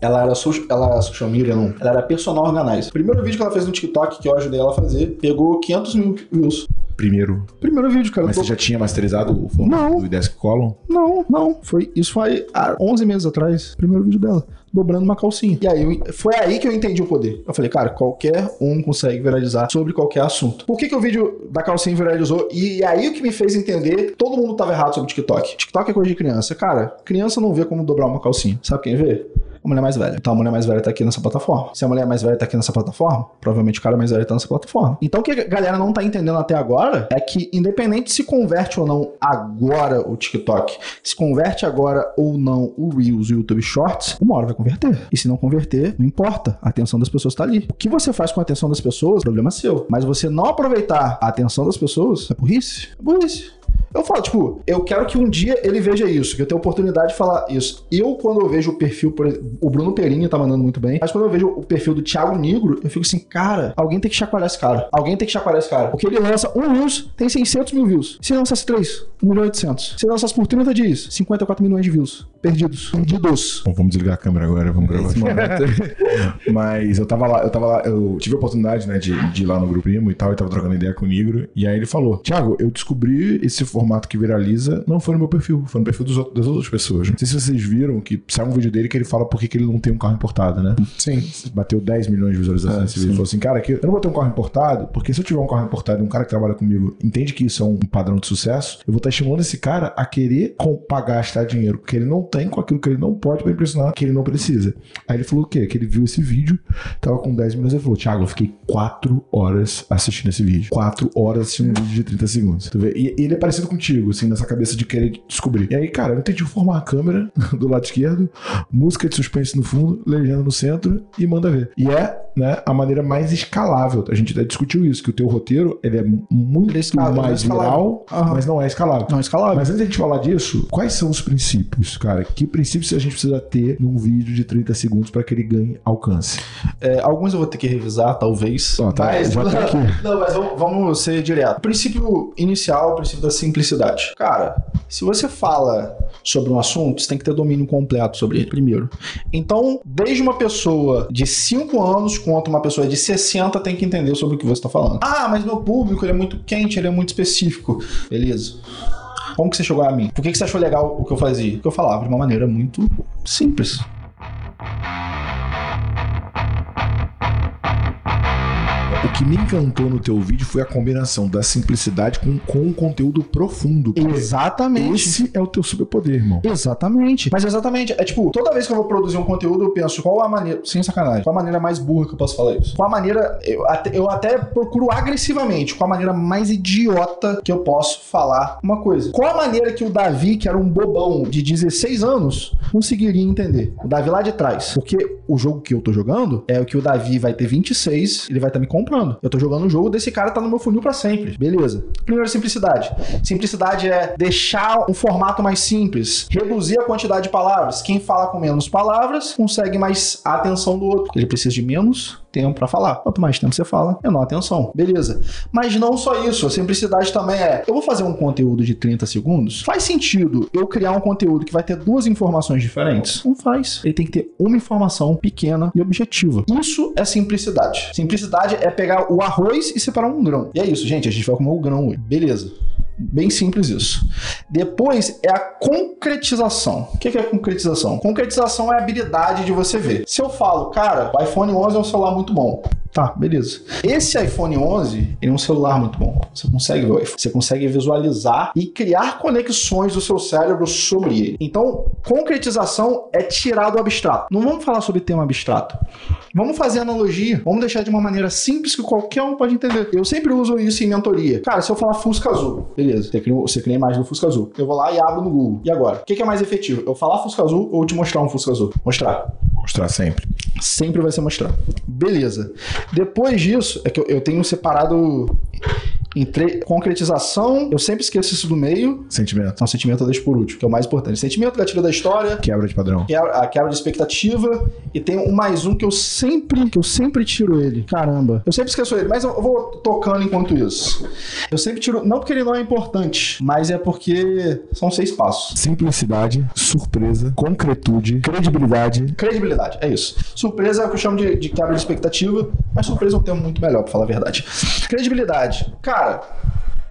ela era social, ela, social media, não. Ela era personal organizer. O primeiro vídeo que ela fez no TikTok, que eu ajudei ela a fazer, pegou 500 mil views. Primeiro. Primeiro vídeo, cara. Mas Eu você tô- já tinha masterizado o formato Não. do Desk Column? Não, não. Foi, isso foi há 11 meses atrás. Primeiro vídeo dela. Dobrando uma calcinha. E aí, eu- foi aí que eu entendi o poder. Eu falei, cara, qualquer um consegue viralizar sobre qualquer assunto. Por que, que o vídeo da calcinha viralizou? E aí o que me fez entender, todo mundo tava errado sobre TikTok. TikTok é coisa de criança. Cara, criança não vê como dobrar uma calcinha. Sabe quem vê? Mulher mais velha. Então a mulher mais velha tá aqui nessa plataforma. Se a mulher mais velha tá aqui nessa plataforma, provavelmente o cara mais velho tá nessa plataforma. Então o que a galera não tá entendendo até agora é que, independente se converte ou não agora o TikTok, se converte agora ou não o Reels e o YouTube Shorts, uma hora vai converter. E se não converter, não importa. A atenção das pessoas tá ali. O que você faz com a atenção das pessoas, problema seu. Mas você não aproveitar a atenção das pessoas, é burrice. É burrice. Eu falo, tipo, eu quero que um dia ele veja isso, que eu tenha oportunidade de falar isso. Eu, quando eu vejo o perfil, por exemplo, o Bruno Perini tá mandando muito bem, mas quando eu vejo o perfil do Thiago Negro, eu fico assim, cara, alguém tem que chacoalhar esse cara. Alguém tem que chacoalhar esse cara. Porque ele lança um Reels, tem 600 mil views. Se lançasse três, 1 milhão e 800. Se lançasse por 30 dias, 54 milhões de views. Perdidos. Perdidos. Bom, vamos desligar a câmera agora, vamos gravar. Nesse momento. Mas eu tava lá, eu tava lá, eu tive a oportunidade, né, de, de ir lá no Grupo Primo e tal, e tava trocando ideia com o Negro, e aí ele falou, Thiago, eu descobri esse esse formato que viraliza não foi no meu perfil, foi no perfil outros- das outras pessoas. Não sei se vocês viram que saiu um vídeo dele que ele fala por que ele não tem um carro importado, né? Sim. Bateu 10 milhões de visualizações nesse vídeo. Ele falou assim, cara, que eu não vou ter um carro importado, porque se eu tiver um carro importado e um cara que trabalha comigo entende que isso é um padrão de sucesso, eu vou estar estimulando esse cara a querer pagar, gastar dinheiro que ele não tem com aquilo que ele não pode pra impressionar que ele não precisa. Aí ele falou o quê? Que ele viu esse vídeo, tava com 10 milhões, ele falou, Thiago, eu fiquei 4 horas assistindo esse vídeo. 4 horas assistindo um vídeo de 30 segundos. Tu vê? E e ele é parecido contigo, assim, nessa cabeça de querer descobrir. E aí, cara, eu tentei formar a câmera do lado esquerdo, música de suspense no fundo, legenda no centro e manda ver. E é, né, a maneira mais escalável. A gente até discutiu isso, que o teu roteiro, ele é muito Ele é escalável, é mais viral, mas não é escalável. Não, escalável. Mas antes da gente falar disso, quais são os princípios, cara? Que princípios a gente precisa ter num vídeo de 30 segundos para que ele ganhe alcance? É, alguns eu vou ter que revisar, talvez. Ó, tá, mas. Não, mas vamos, vamos ser direto. Princípio inicial, o princípio da simplicidade. Cara, se você fala sobre um assunto, você tem que ter domínio completo sobre ele, primeiro. Então, desde uma pessoa de 5 anos quanto uma pessoa de 60 tem que entender sobre o que você está falando. Ah, mas meu público ele é muito quente, ele é muito específico. Beleza. Como que você chegou a mim? Por que, que você achou legal o que eu fazia? Porque eu falava de uma maneira muito simples. Que me encantou no teu vídeo foi a combinação da simplicidade com, com um conteúdo profundo. Exatamente. Esse é o teu superpoder, irmão. Exatamente. Mas exatamente, é tipo, toda vez que eu vou produzir um conteúdo, eu penso qual a maneira, sem sacanagem, qual a maneira mais burra que eu posso falar isso? Qual a maneira, eu até, eu até procuro agressivamente, qual a maneira mais idiota que eu posso falar uma coisa. Qual a maneira que o Davi, que era um bobão de 16 anos, conseguiria entender? O Davi lá de trás. Porque o jogo que eu tô jogando é o que o Davi vai ter 26, ele vai estar me comprando. Eu tô jogando um jogo desse cara tá no meu funil pra sempre. Beleza. Primeiro, simplicidade. Simplicidade é deixar um formato mais simples, reduzir a quantidade de palavras. Quem fala com menos palavras consegue mais atenção do outro. Ele precisa de menos tempo pra falar. Quanto mais tempo você fala, menor atenção. Beleza. Mas não só isso, a simplicidade também é: eu vou fazer um conteúdo de 30 segundos. Faz sentido eu criar um conteúdo que vai ter duas informações diferentes? Não faz. Ele tem que ter uma informação pequena e objetiva. Isso é simplicidade. Simplicidade é pegar o arroz e separar um grão. E é isso, gente. A gente vai comer o grão hoje. Beleza. Bem simples isso. Depois é a concretização. O que é concretização? Concretização é a habilidade de você ver. Se eu falo, cara, o iPhone 11 é um celular muito bom. Tá, beleza. Esse iPhone 11 ele é um celular muito bom. Você consegue ver o iPhone. Você consegue visualizar e criar conexões do seu cérebro sobre ele. Então, concretização é tirar do abstrato. Não vamos falar sobre tema abstrato. Vamos fazer analogia. Vamos deixar de uma maneira simples que qualquer um pode entender. Eu sempre uso isso em mentoria. Cara, se eu falar Fusca Azul, beleza, você cria, você cria a imagem do Fusca Azul. Eu vou lá e abro no Google. E agora? O que que é mais efetivo? Eu falar Fusca Azul ou te mostrar um Fusca Azul? Mostrar. Mostrar sempre. Sempre vai ser mostrar. Beleza. Depois disso, é que eu, eu tenho separado em tre- concretização. Eu sempre esqueço isso do meio. Sentimento. Então, sentimento eu deixo por último, que é o mais importante. Sentimento, gatilho da história, Quebra de padrão. quebra- a quebra de expectativa e tem um mais um que eu sempre que eu sempre tiro ele. Caramba. Eu sempre esqueço ele, mas eu eu vou tocando enquanto isso. Eu sempre tiro, não porque ele não é importante, mas é porque são seis passos. Simplicidade, surpresa, concretude, credibilidade. Credibilidade, é isso. Surpresa é o que eu chamo de, de quebra de expectativa, mas surpresa é um termo muito melhor, pra falar a verdade. Credibilidade. Cara,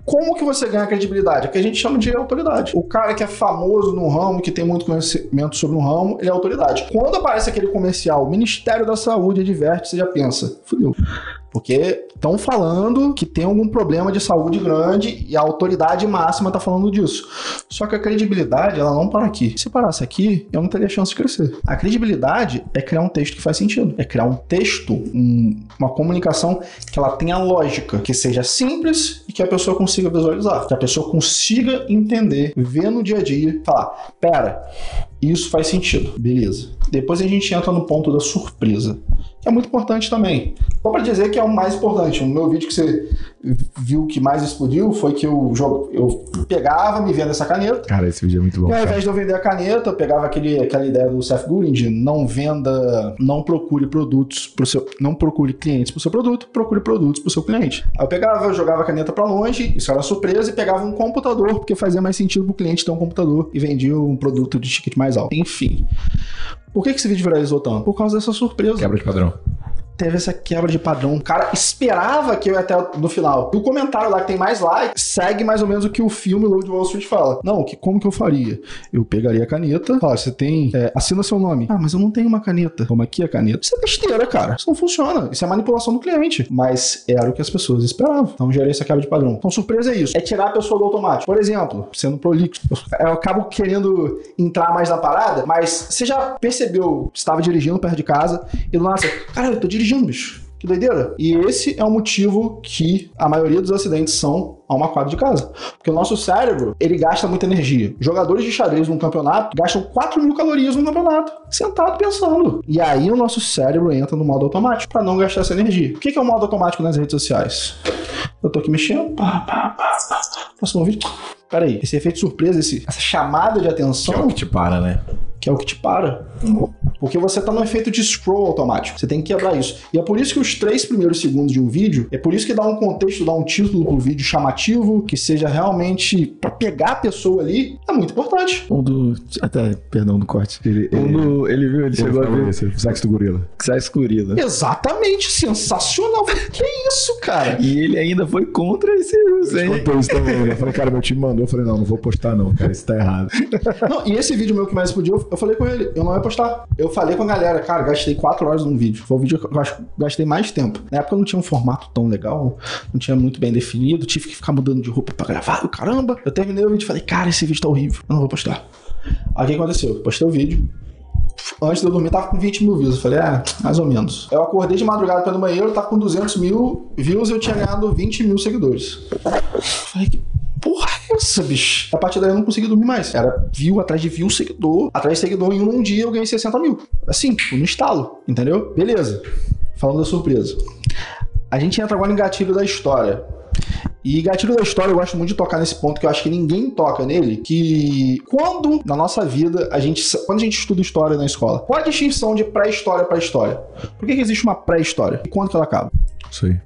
como que você ganha credibilidade? É o que a gente chama de autoridade. O cara que é famoso no ramo, que tem muito conhecimento sobre um ramo, ele é autoridade. Quando aparece aquele comercial, o Ministério da Saúde adverte, você já pensa, fudeu. Porque estão falando que tem algum problema de saúde grande e a autoridade máxima está falando disso. Só que a credibilidade, ela não para aqui. Se parasse aqui, eu não teria chance de crescer. A credibilidade é criar um texto que faz sentido. É criar um texto, um- uma comunicação que ela tenha lógica, que seja simples e que a pessoa consiga visualizar. Que a pessoa consiga entender, ver no dia a dia, falar, pera, isso faz sentido. Beleza. Depois a gente entra no ponto da surpresa. É muito importante também. Só pra dizer que é o mais importante. O meu vídeo que você viu que mais explodiu foi que eu, jogo, eu pegava, me vendo essa caneta. Cara, esse vídeo é muito bom. E ao invés de eu vender a caneta, eu pegava aquele, aquela ideia do Seth Godin de não venda, não procure produtos pro seu, não procure clientes pro seu produto, procure produtos pro seu cliente. Aí eu pegava, eu jogava a caneta pra longe, isso era surpresa, e pegava um computador, porque fazia mais sentido pro cliente ter um computador e vendia um produto de ticket mais alto. Enfim. Por que, que esse vídeo viralizou tanto? Por causa dessa surpresa. Quebra de padrão. Teve essa quebra de padrão. O cara esperava que eu ia até no final. E o comentário lá que tem mais like segue mais ou menos o que o filme Lobo de Wall Street fala. Não, que, como que eu faria? Eu pegaria a caneta, fala, você tem. é, assina seu nome. Ah, mas eu não tenho uma caneta. Toma aqui a caneta. Isso é besteira, cara. Isso não funciona. Isso é manipulação do cliente. Mas era o que as pessoas esperavam. Então gerei essa quebra de padrão. Então, surpresa é isso. É tirar a pessoa do automático. Por exemplo, sendo prolixo, eu acabo querendo entrar mais na parada, mas você já percebeu, estava dirigindo perto de casa e nada você, cara, eu tô dirigindo, Que doideira. E esse é o motivo que a maioria dos acidentes são a uma quadra de casa. Porque o nosso cérebro, ele gasta muita energia. Jogadores de xadrez num campeonato gastam 4 mil calorias num campeonato, sentado pensando. E aí o nosso cérebro entra no modo automático para não gastar essa energia. O que que é o modo automático nas redes sociais? Eu tô aqui mexendo, pá, pá, pá, pá. Próximo vídeo. Peraí, esse efeito surpresa, esse, essa chamada de atenção Que é o que te para, né? que é o que te para. Porque você tá no efeito de scroll automático. Você tem que quebrar isso. E é por isso que os três primeiros segundos de um vídeo, é por isso que dá um contexto, dá um título pro vídeo chamativo, que seja realmente pra pegar a pessoa ali, é muito importante. Um do. Até, perdão do corte. Ele, Um do. Ele viu, ele chegou a ver. esse, o sexo do gorila. Sexo gorila. Exatamente, sensacional. que isso, cara? E ele ainda foi contra esse uso, hein? Contou isso também. né? Eu falei, cara, meu time mandou. Eu falei, não, não vou postar não, cara, isso tá errado. Não, e esse vídeo meu que mais explodiu, eu falei com ele, eu não ia postar. Eu falei com a galera, cara, gastei 4 horas num vídeo. Foi o vídeo que eu acho gastei mais tempo. Na época eu não tinha um formato tão legal, não tinha muito bem definido, tive que ficar mudando de roupa pra gravar, caramba. Eu terminei o vídeo e falei, cara, esse vídeo tá horrível, eu não vou postar. Aí o que aconteceu? Postei o vídeo, Antes de eu dormir, tava com 20 mil views. Eu falei, é, mais ou menos. Eu acordei de madrugada pra ir no banheiro, tava com 200 mil views e eu tinha ganhado 20 mil seguidores. Eu falei, que porra é essa, bicho? A partir daí eu não consegui dormir mais. Era view atrás de view, seguidor. Atrás de seguidor, em um dia eu ganhei 60 mil. Assim, tipo, no estalo, entendeu? Beleza. Falando da surpresa. A gente entra agora em gatilho da história. E gatilho da história, eu gosto muito de tocar nesse ponto que eu acho que ninguém toca nele, que quando na nossa vida a gente, quando a gente estuda história na escola, qual a distinção de pré-história para história? Por que, que existe uma pré-história? E quando que ela acaba? Isso aí.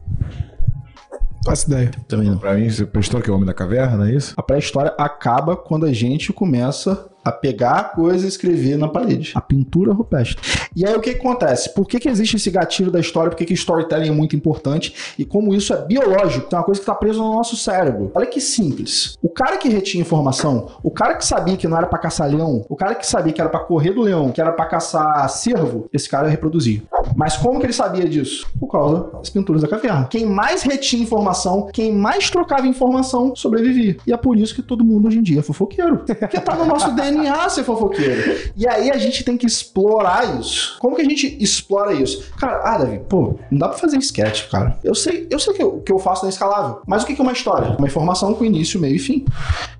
Faço ideia. Também não. Pra mim, você prestou que é o Homem da Caverna, não é isso? A pré-história acaba quando a gente começa a pegar a coisa e escrever na parede. A pintura rupestre. E aí o que, que acontece? Por que, que existe esse gatilho da história? Por que, que storytelling é muito importante? E como isso é biológico, é uma coisa que está presa no nosso cérebro. Olha que simples. O cara que retinha informação, o cara que sabia que não era para caçar leão, o cara que sabia que era para correr do leão, que era para caçar cervo, esse cara reproduzia. Mas como que ele sabia disso? Por causa das pinturas da caverna. Quem mais retinha informação, quem mais trocava informação, sobrevivia. E é por isso que todo mundo hoje em dia é fofoqueiro. Porque tá no nosso DNA ser fofoqueiro. E aí a gente tem que explorar isso. Como que a gente explora isso? Cara, ah, Davi, pô, não dá pra fazer sketch, cara. Eu sei, eu sei que o que eu faço não é escalável. Mas o que é uma história? Uma informação com início, meio e fim.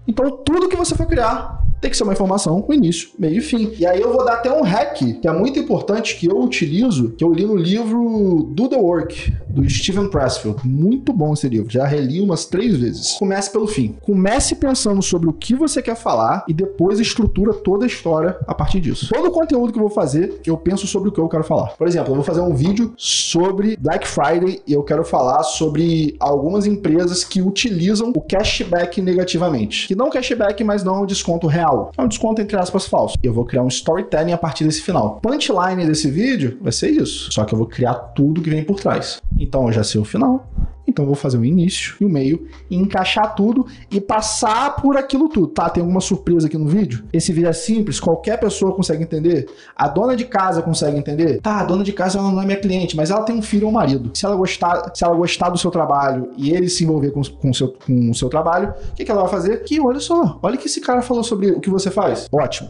Então tudo que você for criar tem que ser uma informação com início, meio e fim. E aí eu vou dar até um hack, que é muito importante, que eu utilizo, que eu li no livro Do The Work, do Steven Pressfield. Muito bom esse livro, já reli umas três vezes. Comece pelo fim. Comece pensando sobre o que você quer falar e depois estrutura toda a história a partir disso. Todo o conteúdo que eu vou fazer, eu penso sobre o que eu quero falar. Por exemplo, eu vou fazer um vídeo sobre Black Friday e eu quero falar sobre algumas empresas que utilizam o cashback negativamente. Que não cashback, mas não é um desconto real. É um desconto entre aspas falso. Eu vou criar um storytelling a partir desse final. Punchline desse vídeo vai ser isso. Só que eu vou criar tudo que vem por trás. Então eu já sei o final. Então eu vou fazer o início e o meio, e encaixar tudo e passar por aquilo tudo. Tá, tem alguma surpresa aqui no vídeo? Esse vídeo é simples, qualquer pessoa consegue entender. A dona de casa consegue entender? Tá, a dona de casa não é minha cliente, mas ela tem um filho ou um marido. Se ela gostar, se ela gostar do seu trabalho e ele se envolver com, com, o seu, com o seu trabalho, o que, que ela vai fazer? Que olha só, olha que esse cara falou sobre o que você faz. Ótimo.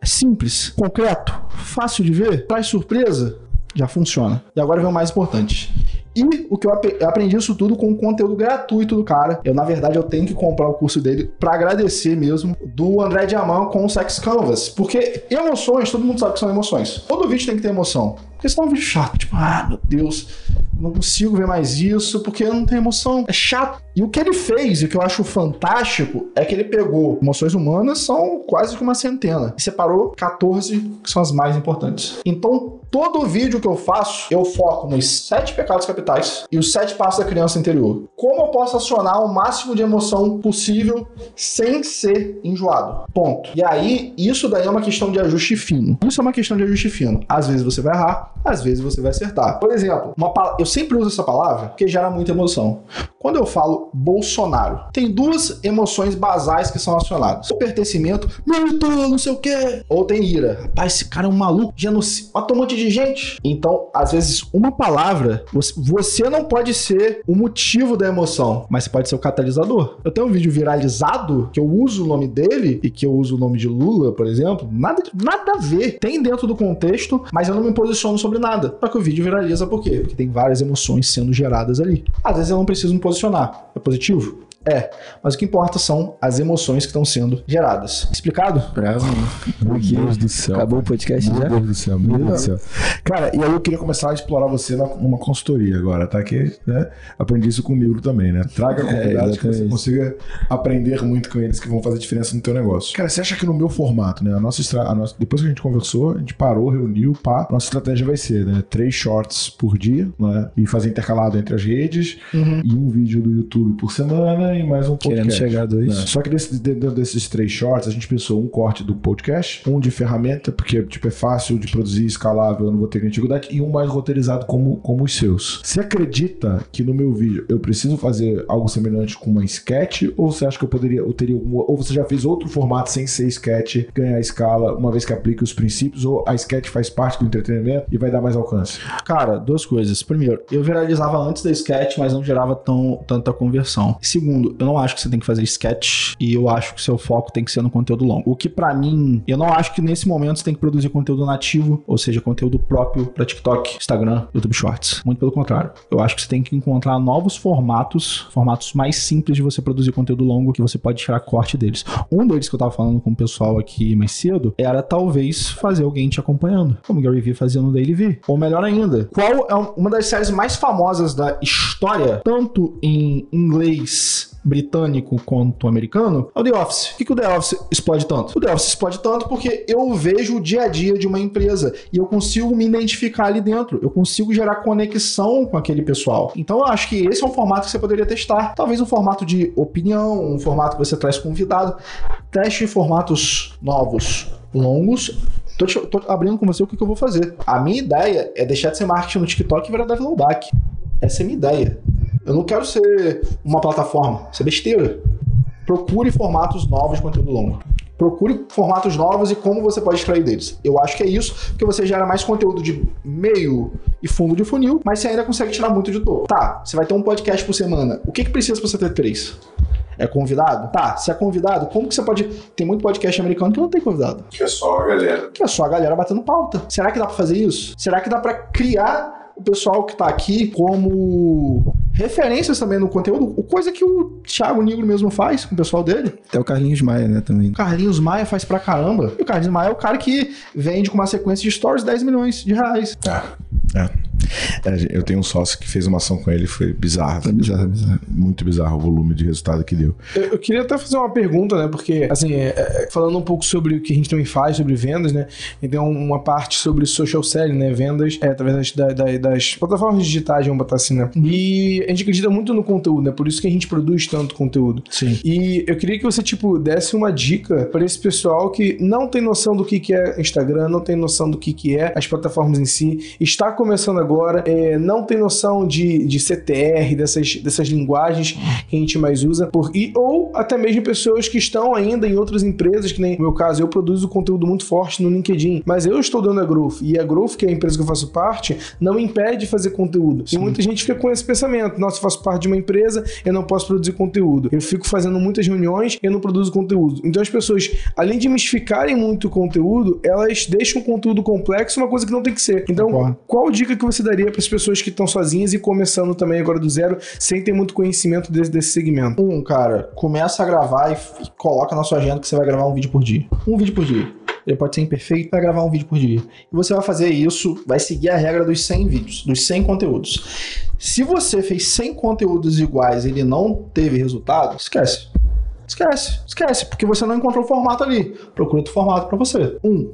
É simples, concreto, fácil de ver, traz surpresa, já funciona. E agora vem o mais importante. E o que eu ap- eu aprendi isso tudo com o conteúdo gratuito do cara. Eu, na verdade, eu tenho que comprar o curso dele pra agradecer mesmo do André Diamant com o Sex Canvas. Porque emoções, todo mundo sabe que são emoções. Todo vídeo tem que ter emoção. Porque senão é um vídeo chato. Tipo, ah, meu Deus. não consigo ver mais isso porque não tenho emoção. É chato. E o que ele fez, e o que eu acho fantástico, é que ele pegou emoções humanas, são quase que uma centena, e separou 14 que são as mais importantes. Então, todo vídeo que eu faço, eu foco nos sete pecados capitais e os sete passos da criança interior. Como eu posso acionar o máximo de emoção possível sem ser enjoado? Ponto. E aí, isso daí é uma questão de ajuste fino. Isso é uma questão de ajuste fino. Às vezes você vai errar, às vezes você vai acertar. Por exemplo, uma eu sempre uso essa palavra porque gera muita emoção. Quando eu falo Bolsonaro, tem duas emoções basais que são acionadas: o pertencimento, mito, não sei o quê, ou tem ira. Rapaz, esse cara é um maluco, genocídio, matou um monte de gente. Então, às vezes, uma palavra, você- você não pode ser o motivo da emoção, mas você pode ser o catalisador. Eu tenho um vídeo viralizado que eu uso o nome dele e que eu uso o nome de Lula, por exemplo, nada, nada a ver. Tem dentro do contexto, mas eu não me posiciono sobre nada. Só que o vídeo viraliza por quê? Porque tem várias emoções sendo geradas ali. Às vezes eu não preciso me posicionar. É positivo? É, mas o que importa são as emoções que estão sendo geradas. Explicado? Bravo. Meu Deus do céu. Acabou o podcast Meu já? Deus do céu, meu Deus do céu. Cara, e aí eu queria começar a explorar você numa consultoria agora, tá? Que né, aprendi isso comigo também, né? Traga convidados que você consiga aprender muito com eles que vão fazer diferença no teu negócio. Cara, você acha que no meu formato, né? A nossa, estra- a nossa- depois que a gente conversou, a gente parou, reuniu, pá. Nossa estratégia vai ser, né? Três shorts por dia, né? E fazer intercalado entre as redes e um vídeo do YouTube por semana e mais um Querendo podcast. chegar a dois. né? Só que desse- dentro desses três shorts, a gente pensou um corte do podcast, um de ferramenta, porque tipo, é fácil de produzir, escalável, eu não vou ter dificuldade, e um mais roteirizado como, como os seus. Você acredita que no meu vídeo eu preciso fazer algo semelhante com uma sketch? Ou você acha que eu poderia, eu teria algum, ou você já fez outro formato sem ser sketch, ganhar escala, uma vez que aplique os princípios, ou a sketch faz parte do entretenimento e vai dar mais alcance? Cara, duas coisas. Primeiro, eu viralizava antes da sketch, mas não gerava tão, tanta conversão. Segundo, eu não acho que você tem que fazer sketch e eu acho que seu foco tem que ser no conteúdo longo. O que pra mim, eu não acho que nesse momento você tem que produzir conteúdo nativo, ou seja, conteúdo próprio pra TikTok, Instagram, YouTube Shorts. Muito pelo contrário. Eu acho que você tem que encontrar novos formatos, formatos mais simples de você produzir conteúdo longo que você pode tirar corte deles. Um deles que eu tava falando com o pessoal aqui mais cedo era talvez fazer alguém te acompanhando, como Gary Vee fazia no Daily V. Ou melhor ainda, qual é uma das séries mais famosas da história, tanto em inglês britânico quanto americano, é o The Office. Por que, que o The Office explode tanto? O The Office explode tanto porque eu vejo o dia a dia de uma empresa e eu consigo me identificar ali dentro. Eu consigo gerar conexão com aquele pessoal. Então eu acho que esse é um formato que você poderia testar. Talvez um formato de opinião, um formato que você traz convidado. Teste formatos novos, longos. Tô, te- tô abrindo com você o que, que eu vou fazer. A minha ideia é deixar de ser marketing no TikTok e virar developback. Essa é a minha ideia. Eu não quero ser uma plataforma. Isso é besteira. Procure formatos novos de conteúdo longo. Procure formatos novos e como você pode extrair deles. Eu acho que é isso, porque você gera mais conteúdo de meio e fundo de funil, mas você ainda consegue tirar muito de topo. Tá, você vai ter um podcast por semana. O que, que precisa pra você ter três? É convidado? Tá, se é convidado, como que você pode. Tem muito podcast americano que não tem convidado Que é só a galera. que é só a galera batendo pauta. Será que dá pra fazer isso? Será que dá pra criar o pessoal que tá aqui como referências também no conteúdo? Coisa que o Thiago Negro mesmo faz com o pessoal dele. Até o Carlinhos Maia, né, também. O Carlinhos Maia faz pra caramba. E o Carlinhos Maia é o cara que vende com uma sequência de stories 10 milhões de reais. É. É. É, eu tenho um sócio que fez uma ação com ele, foi bizarro. É bizarro, bizarro. Muito bizarro o volume de resultado que deu. Eu, eu queria até fazer uma pergunta, né? Porque, assim, é, é, falando um pouco sobre o que a gente também faz, sobre vendas, né? E tem uma parte sobre social selling, né? Vendas é, através das, da- da- das plataformas digitais, vamos botar assim, né? E a gente acredita muito no conteúdo, né? Por isso que a gente produz tanto conteúdo. Sim. E eu queria que você, tipo, desse uma dica para esse pessoal que não tem noção do que, que é Instagram, não tem noção do que, que é as plataformas em si, está começando agora, é, não tem noção de, de CTR, dessas, dessas linguagens que a gente mais usa, por, e, ou até mesmo pessoas que estão ainda em outras empresas, que nem no meu caso, eu produzo conteúdo muito forte no LinkedIn, mas eu estou dando a Growth, e a Growth, que é a empresa que eu faço parte, não impede de fazer conteúdo. E muita gente fica com esse pensamento, nossa, eu faço parte de uma empresa, eu não posso produzir conteúdo. Eu fico fazendo muitas reuniões, eu não produzo conteúdo. Então as pessoas, além de mistificarem muito o conteúdo, elas deixam o conteúdo complexo uma coisa que não tem que ser. Então, qual dica que você daria para as pessoas que estão sozinhas e começando também agora do zero, sem ter muito conhecimento desse, desse segmento? Um, cara, começa a gravar e, coloca na sua agenda que você vai gravar um vídeo por dia. Um vídeo por dia. ele pode ser imperfeito, vai gravar um vídeo por dia. E você vai fazer isso, vai seguir a regra dos 100 vídeos, dos 100 conteúdos. Se você fez 100 conteúdos iguais e ele não teve resultado, esquece. Esquece, esquece, porque você não encontrou o formato ali. Procura outro formato para você. Um.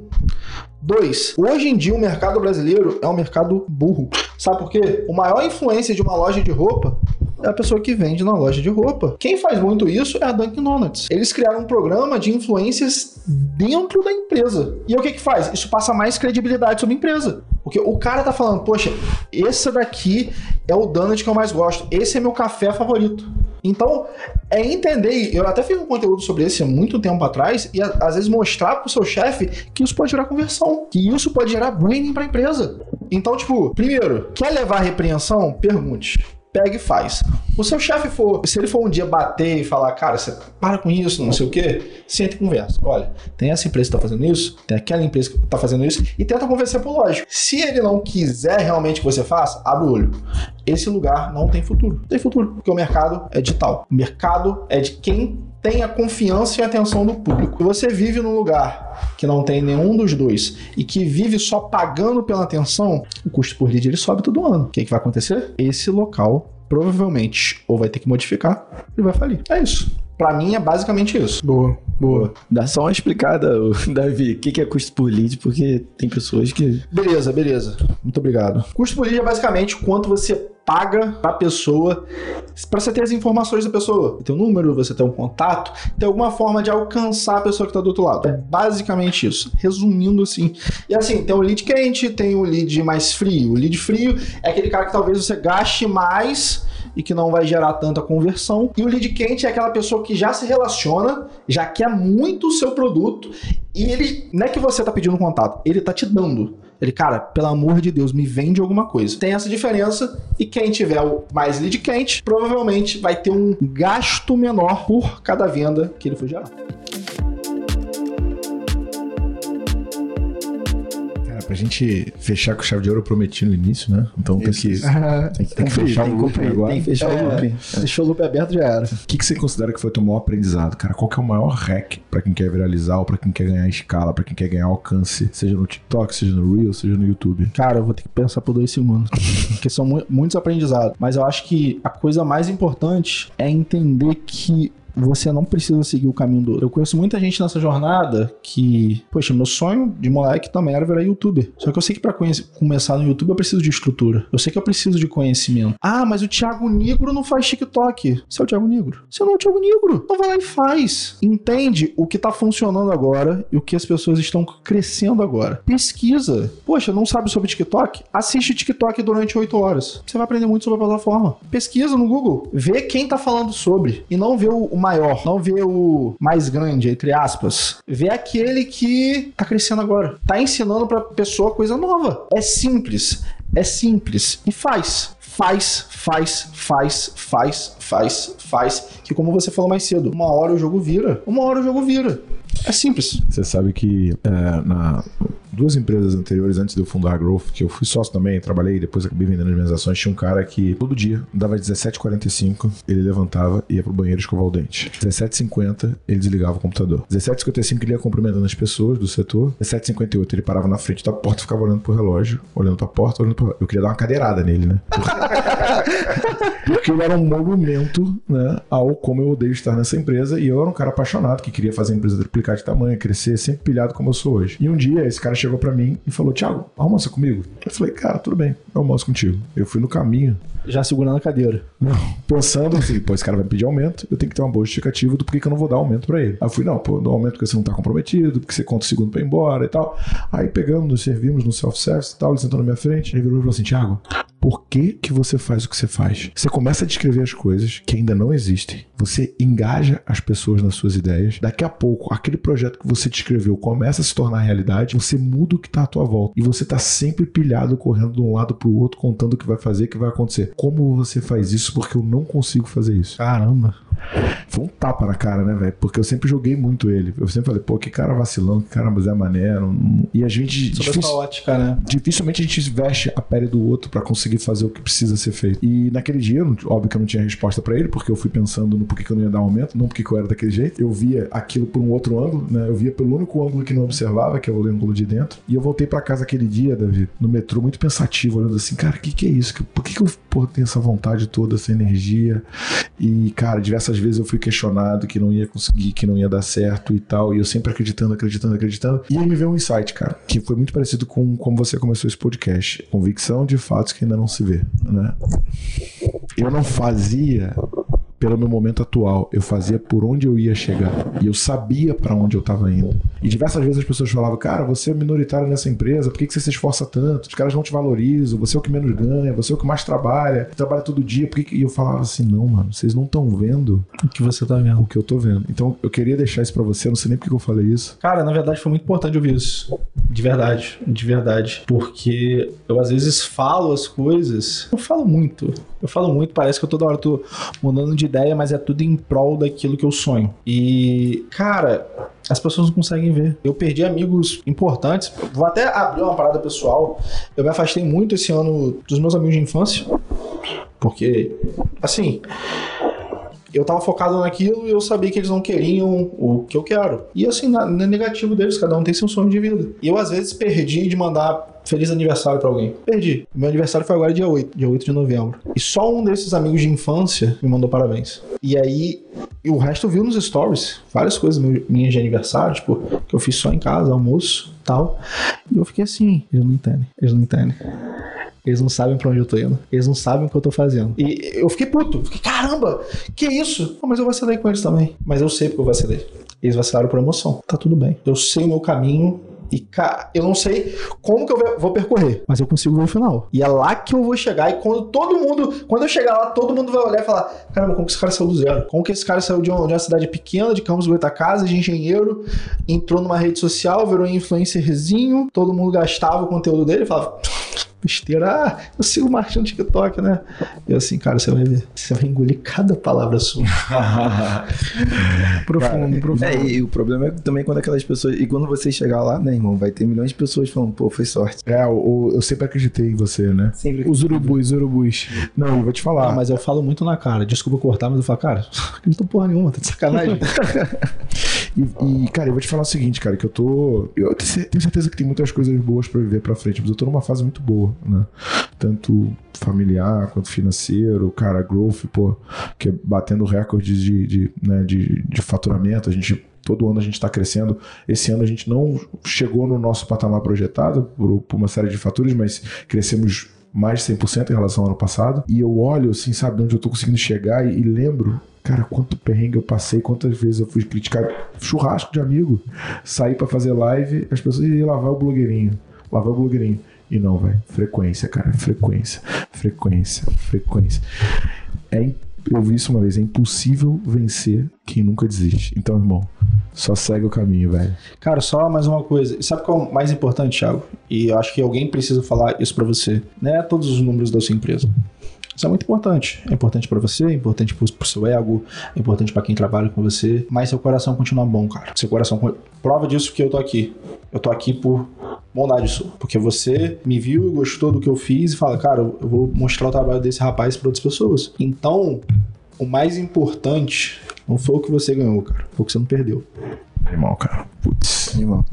Dois, hoje em dia o mercado brasileiro é um mercado burro. Sabe por quê? O maior influência de uma loja de roupa é a pessoa que vende na loja de roupa. Quem faz muito isso é a Dunkin' Donuts. Eles criaram um programa de influências dentro da empresa. E o que que faz? Isso passa mais credibilidade sobre a empresa. Porque o cara tá falando, poxa, esse daqui é o donut que eu mais gosto. Esse é meu café favorito. Então, é entender, eu até fiz um conteúdo sobre há muito tempo atrás, e a- às vezes mostrar pro seu chefe que isso pode gerar conversão, que isso pode gerar branding pra empresa. Então, tipo, primeiro, quer levar repreensão? Pergunte. Pega e faz. O seu chefe for, se ele for um dia bater e falar, cara, você para com isso, não sei o quê, senta e conversa. Olha, tem essa empresa que tá fazendo isso, tem aquela empresa que tá fazendo isso, e tenta convencer por lógico. Se ele não quiser realmente que você faça, abre o olho. Esse lugar não tem futuro. Tem futuro, porque o mercado é digital. O mercado é de quem tem a confiança e a atenção do público. Se você vive num lugar que não tem nenhum dos dois e que vive só pagando pela atenção, o custo por lead ele sobe todo ano. O que, que vai acontecer? Esse local provavelmente ou vai ter que modificar e vai falir. É isso. Pra mim é basicamente isso. Boa, boa. Dá só uma explicada, Davi, o que que é custo por lead, porque tem pessoas que. Beleza, beleza. Muito obrigado. Custo por lead é basicamente quanto você paga pra pessoa pra você ter as informações da pessoa. Tem um número, você tem um contato, tem alguma forma de alcançar a pessoa que tá do outro lado. É basicamente isso. Resumindo assim. E assim, tem o lead quente, tem o lead mais frio. O lead frio é aquele cara que talvez você gaste mais e que não vai gerar tanta conversão. E o lead quente é aquela pessoa que já se relaciona, já quer muito o seu produto e ele não é que você tá pedindo contato, ele tá te dando. Ele, cara, pelo amor de Deus, me vende alguma coisa. Tem essa diferença e quem tiver o mais lead quente provavelmente vai ter um gasto menor por cada venda que ele for gerar. Pra gente fechar com chave de ouro, eu prometi no início, né? Então tem que, tem que, tem que fechar tem, o que loop agora. tem que fechar o loop. Deixou o loop aberto já era. O que, que você considera que foi o teu maior aprendizado, cara? Qual que é o maior hack pra quem quer viralizar ou pra quem quer ganhar escala, pra quem quer ganhar alcance, seja no TikTok, seja no Reel, seja no YouTube? Cara, eu vou ter que pensar por dois segundos. Porque são mu- muitos aprendizados. Mas eu acho que a coisa mais importante é entender que você não precisa seguir o caminho do outro. Eu conheço muita gente nessa jornada que, poxa, meu sonho de moleque também era virar youtuber. Só que eu sei que pra começar no YouTube eu preciso de estrutura. Eu sei que eu preciso de conhecimento. Ah, mas o Thiago Negro não faz TikTok. Você é o Thiago Negro. Você não é o Thiago Negro. Então vai lá e faz. Entende o que tá funcionando agora e o que as pessoas estão crescendo agora. Pesquisa. Poxa, não sabe sobre TikTok? Assiste TikTok durante 8 horas. Você vai aprender muito sobre a plataforma. Pesquisa no Google. Vê quem tá falando sobre. E não vê o maior. Não vê o mais grande, entre aspas. Vê aquele que tá crescendo agora. Tá ensinando pra pessoa coisa nova. É simples. É simples. E faz. Faz, faz, faz, faz, faz, faz. Que como você falou mais cedo, uma hora o jogo vira. Uma hora o jogo vira. É simples. Você sabe que é, na duas empresas anteriores, antes de eu fundar a Growth, que eu fui sócio também, trabalhei, depois acabei vendendo as minhas ações, tinha um cara que todo dia, dava 17h45, ele levantava e ia pro banheiro escovar o dente. 17h50, ele desligava o computador. 17h55, ele ia cumprimentando as pessoas do setor. 17h58, ele parava na frente da porta e ficava olhando pro relógio, olhando pra porta, olhando pro... Eu queria dar uma cadeirada nele, né? Porque ele era um monumento, né, ao como eu odeio estar nessa empresa. E eu era um cara apaixonado que queria fazer a empresa triplicar de tamanho, crescer, sempre pilhado como eu sou hoje. E um dia esse cara chegou pra mim e falou: Thiago, almoça comigo? Eu falei: Cara, tudo bem, eu almoço contigo. Eu fui no caminho. Já segurando a cadeira. Não, pensando assim, pô, esse cara vai pedir aumento, eu tenho que ter uma boa justificativa do porquê que eu não vou dar aumento pra ele. Aí eu fui, não, pô, dou aumento porque você não tá comprometido, porque você conta o segundo pra ir embora e tal. Aí pegamos, nos servimos no self-service e tal, ele sentou na minha frente, ele virou e falou assim, Thiago, por que que você faz o que você faz? Você começa a descrever as coisas que ainda não existem, você engaja as pessoas nas suas ideias, daqui a pouco, aquele projeto que você descreveu começa a se tornar realidade, você muda o que tá à tua volta, e você tá sempre pilhado, correndo de um lado pro outro, contando o que vai fazer, o que vai acontecer. Como você faz isso? Porque eu não consigo fazer isso. Caramba. Foi um tapa na cara, né, velho? Porque eu sempre joguei muito ele. Eu sempre falei, pô, que cara vacilão, que cara Mané. não- não- E a gente. Sobre difícil- ótica, né? dificilmente a gente veste a pele do outro pra conseguir fazer o que precisa ser feito. E naquele dia, óbvio que eu não tinha resposta pra ele, porque eu fui pensando no porquê que eu não ia dar aumento, não porque que eu era daquele jeito. Eu via aquilo por um outro ângulo, né? Eu via pelo único ângulo que não observava, que é o ângulo de dentro. E eu voltei pra casa aquele dia, Davi, no metrô, muito pensativo, olhando assim, cara, o que, que é isso? Por que, que eu tenho essa vontade toda, essa energia? E, cara, diversas vezes eu fui questionado que não ia conseguir, que não ia dar certo e tal. E eu sempre acreditando, acreditando, acreditando. E aí me veio um insight, cara, que foi muito parecido com como você começou esse podcast. Convicção de fatos que ainda não se vê, né? Eu não fazia pelo meu momento atual, eu fazia por onde eu ia chegar. E eu sabia pra onde eu tava indo. E diversas vezes as pessoas falavam, cara, você é minoritário nessa empresa, por que, que você se esforça tanto? Os caras não te valorizam, você é o que menos ganha, você é o que mais trabalha, trabalha todo dia, por que que... E eu falava assim, não, mano, vocês não estão vendo O que você tá vendo. o que eu tô vendo. Então eu queria deixar isso pra você, eu não sei nem por que eu falei isso. Cara, na verdade foi muito importante ouvir isso. De verdade, de verdade. Porque eu às vezes falo as coisas. Eu falo muito. Eu falo muito, parece que eu toda hora tô mudando de ideia, mas é tudo em prol daquilo que eu sonho. E, cara, as pessoas não conseguem ver. Eu perdi amigos importantes. Vou até abrir uma parada pessoal. Eu me afastei muito esse ano dos meus amigos de infância. Porque, assim, eu tava focado naquilo e eu sabia que eles não queriam o que eu quero. E assim, na, negativo deles, cada um tem seu sonho de vida. E eu às vezes perdi de mandar feliz aniversário pra alguém. Perdi. Meu aniversário foi agora dia 8, dia 8 de novembro. E só um desses amigos de infância me mandou parabéns. E aí, e o resto viu nos stories, várias coisas minhas de aniversário, tipo, que eu fiz só em casa, almoço, tal. E eu fiquei assim, eles não entendem, eles não entendem. Eles não sabem pra onde eu tô indo. Eles não sabem o que eu tô fazendo. E eu fiquei puto. Fiquei, caramba, que isso? Pô, mas eu vacilei com eles também. Mas eu sei porque eu vacilei. Eles vacilaram por emoção. Tá tudo bem. Eu sei o meu caminho. E ca- eu não sei como que eu vou percorrer, mas eu consigo ver o final. E é lá que eu vou chegar. E quando todo mundo, quando eu chegar lá, todo mundo vai olhar e falar: caramba, como que esse cara saiu do zero? Como que esse cara saiu de uma, de uma cidade pequena, de Campos Goitacazes, de engenheiro, entrou numa rede social, virou influencerzinho, todo mundo gastava o conteúdo dele e falava. Besteira, ah, eu sigo o marketing no TikTok, né? Eu assim, cara, você vai ver. Você vai engolir cada palavra sua. Profundo, profundo. É, e o problema é também quando aquelas pessoas. E quando você chegar lá, né, irmão, vai ter milhões de pessoas falando, pô, foi sorte. É, o- o- eu sempre acreditei em você, né? Sempre. Os urubus, os urubus. Não, eu vou te falar. Ah, mas eu falo muito na cara. Desculpa cortar, mas eu falo, cara, não acredito porra nenhuma, tá de sacanagem. E, e, cara, eu vou te falar o seguinte, cara, que eu tô. Eu te- tenho certeza que tem muitas coisas boas pra viver pra frente, mas eu tô numa fase muito boa, né? Tanto familiar quanto financeiro, cara, growth, pô, que é batendo recordes de, de, né, de, de faturamento. A gente. Todo ano a gente está crescendo. Esse ano a gente não chegou no nosso patamar projetado por, por uma série de fatores, mas crescemos mais de 100% em relação ao ano passado. E eu olho, assim, sabe, onde eu tô conseguindo chegar e, e lembro, cara, quanto perrengue eu passei, quantas vezes eu fui criticar churrasco de amigo. Saí pra fazer live, as pessoas iam lavar o blogueirinho. Lavar o blogueirinho. E não, velho. Frequência, cara. Frequência. Frequência. Frequência. É, im- eu vi isso uma vez. É impossível vencer quem nunca desiste. Então, irmão, só segue o caminho, velho. Cara, só mais uma coisa. Sabe qual é o mais importante, Thiago? E eu acho que alguém precisa falar isso pra você. Não é todos os números da sua empresa. Isso é muito importante. É importante pra você, é importante pro, pro seu ego, é importante pra quem trabalha com você. Mas seu coração continua bom, cara. Seu coração. Prova disso que eu tô aqui. Eu tô aqui por bondade sua. Porque você me viu e gostou do que eu fiz e fala, cara, eu vou mostrar o trabalho desse rapaz pra outras pessoas. Então, o mais importante não foi o que você ganhou, cara. Foi o que você não perdeu. Irmão, cara.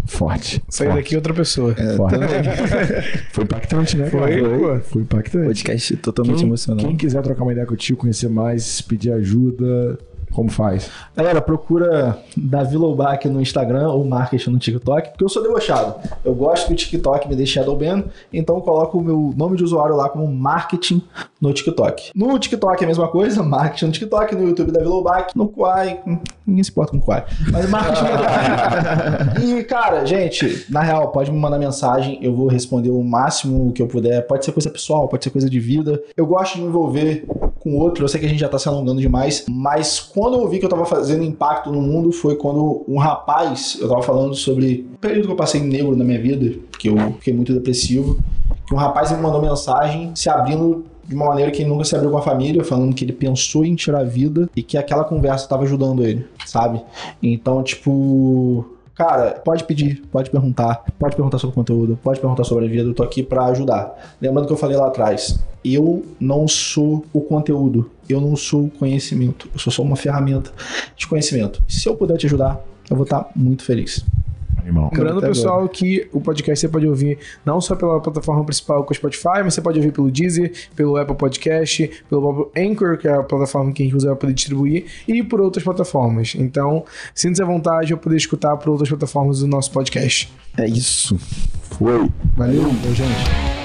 Forte. Sair daqui outra pessoa. É. Foi impactante, né? Foi, pô. Foi impactante. Podcast totalmente Quem, emocional. quem quiser trocar uma ideia contigo, conhecer mais, pedir ajuda, como faz? Galera, procura Davi Loubach no Instagram ou marketing no TikTok, porque eu sou debochado. Eu gosto que o TikTok me deixe shadowban, então eu coloco o meu nome de usuário lá como marketing no TikTok. No TikTok é a mesma coisa, marketing no TikTok, no YouTube Davi Loubach, no Quai, hum, ninguém se importa com Quai, mas marketing no Quai. E, cara, gente, na real, pode me mandar mensagem, eu vou responder o máximo que eu puder. Pode ser coisa pessoal, pode ser coisa de vida. Eu gosto de me envolver com outro, eu sei que a gente já tá se alongando demais, mas quando eu vi que eu tava fazendo impacto no mundo foi quando um rapaz, eu tava falando sobre o período que eu passei negro na minha vida, que eu fiquei muito depressivo, que um rapaz me mandou mensagem se abrindo de uma maneira que ele nunca se abriu com a família, falando que ele pensou em tirar a vida e que aquela conversa estava ajudando ele, sabe? Então, tipo, Cara, pode pedir, pode perguntar, pode perguntar sobre o conteúdo, pode perguntar sobre a vida, eu tô aqui para ajudar. Lembrando que eu falei lá atrás, eu não sou o conteúdo, eu não sou o conhecimento, eu sou só uma ferramenta de conhecimento. Se eu puder te ajudar, eu vou estar muito feliz. Animal. Lembrando, pessoal, que o podcast você pode ouvir não só pela plataforma principal que é o Spotify, mas você pode ouvir pelo Deezer, pelo Apple Podcast, pelo próprio Anchor, que é a plataforma que a gente usa para poder distribuir, e por outras plataformas. Então, sinta-se à vontade de poder escutar por outras plataformas do nosso podcast. É isso. Foi. Valeu, gente.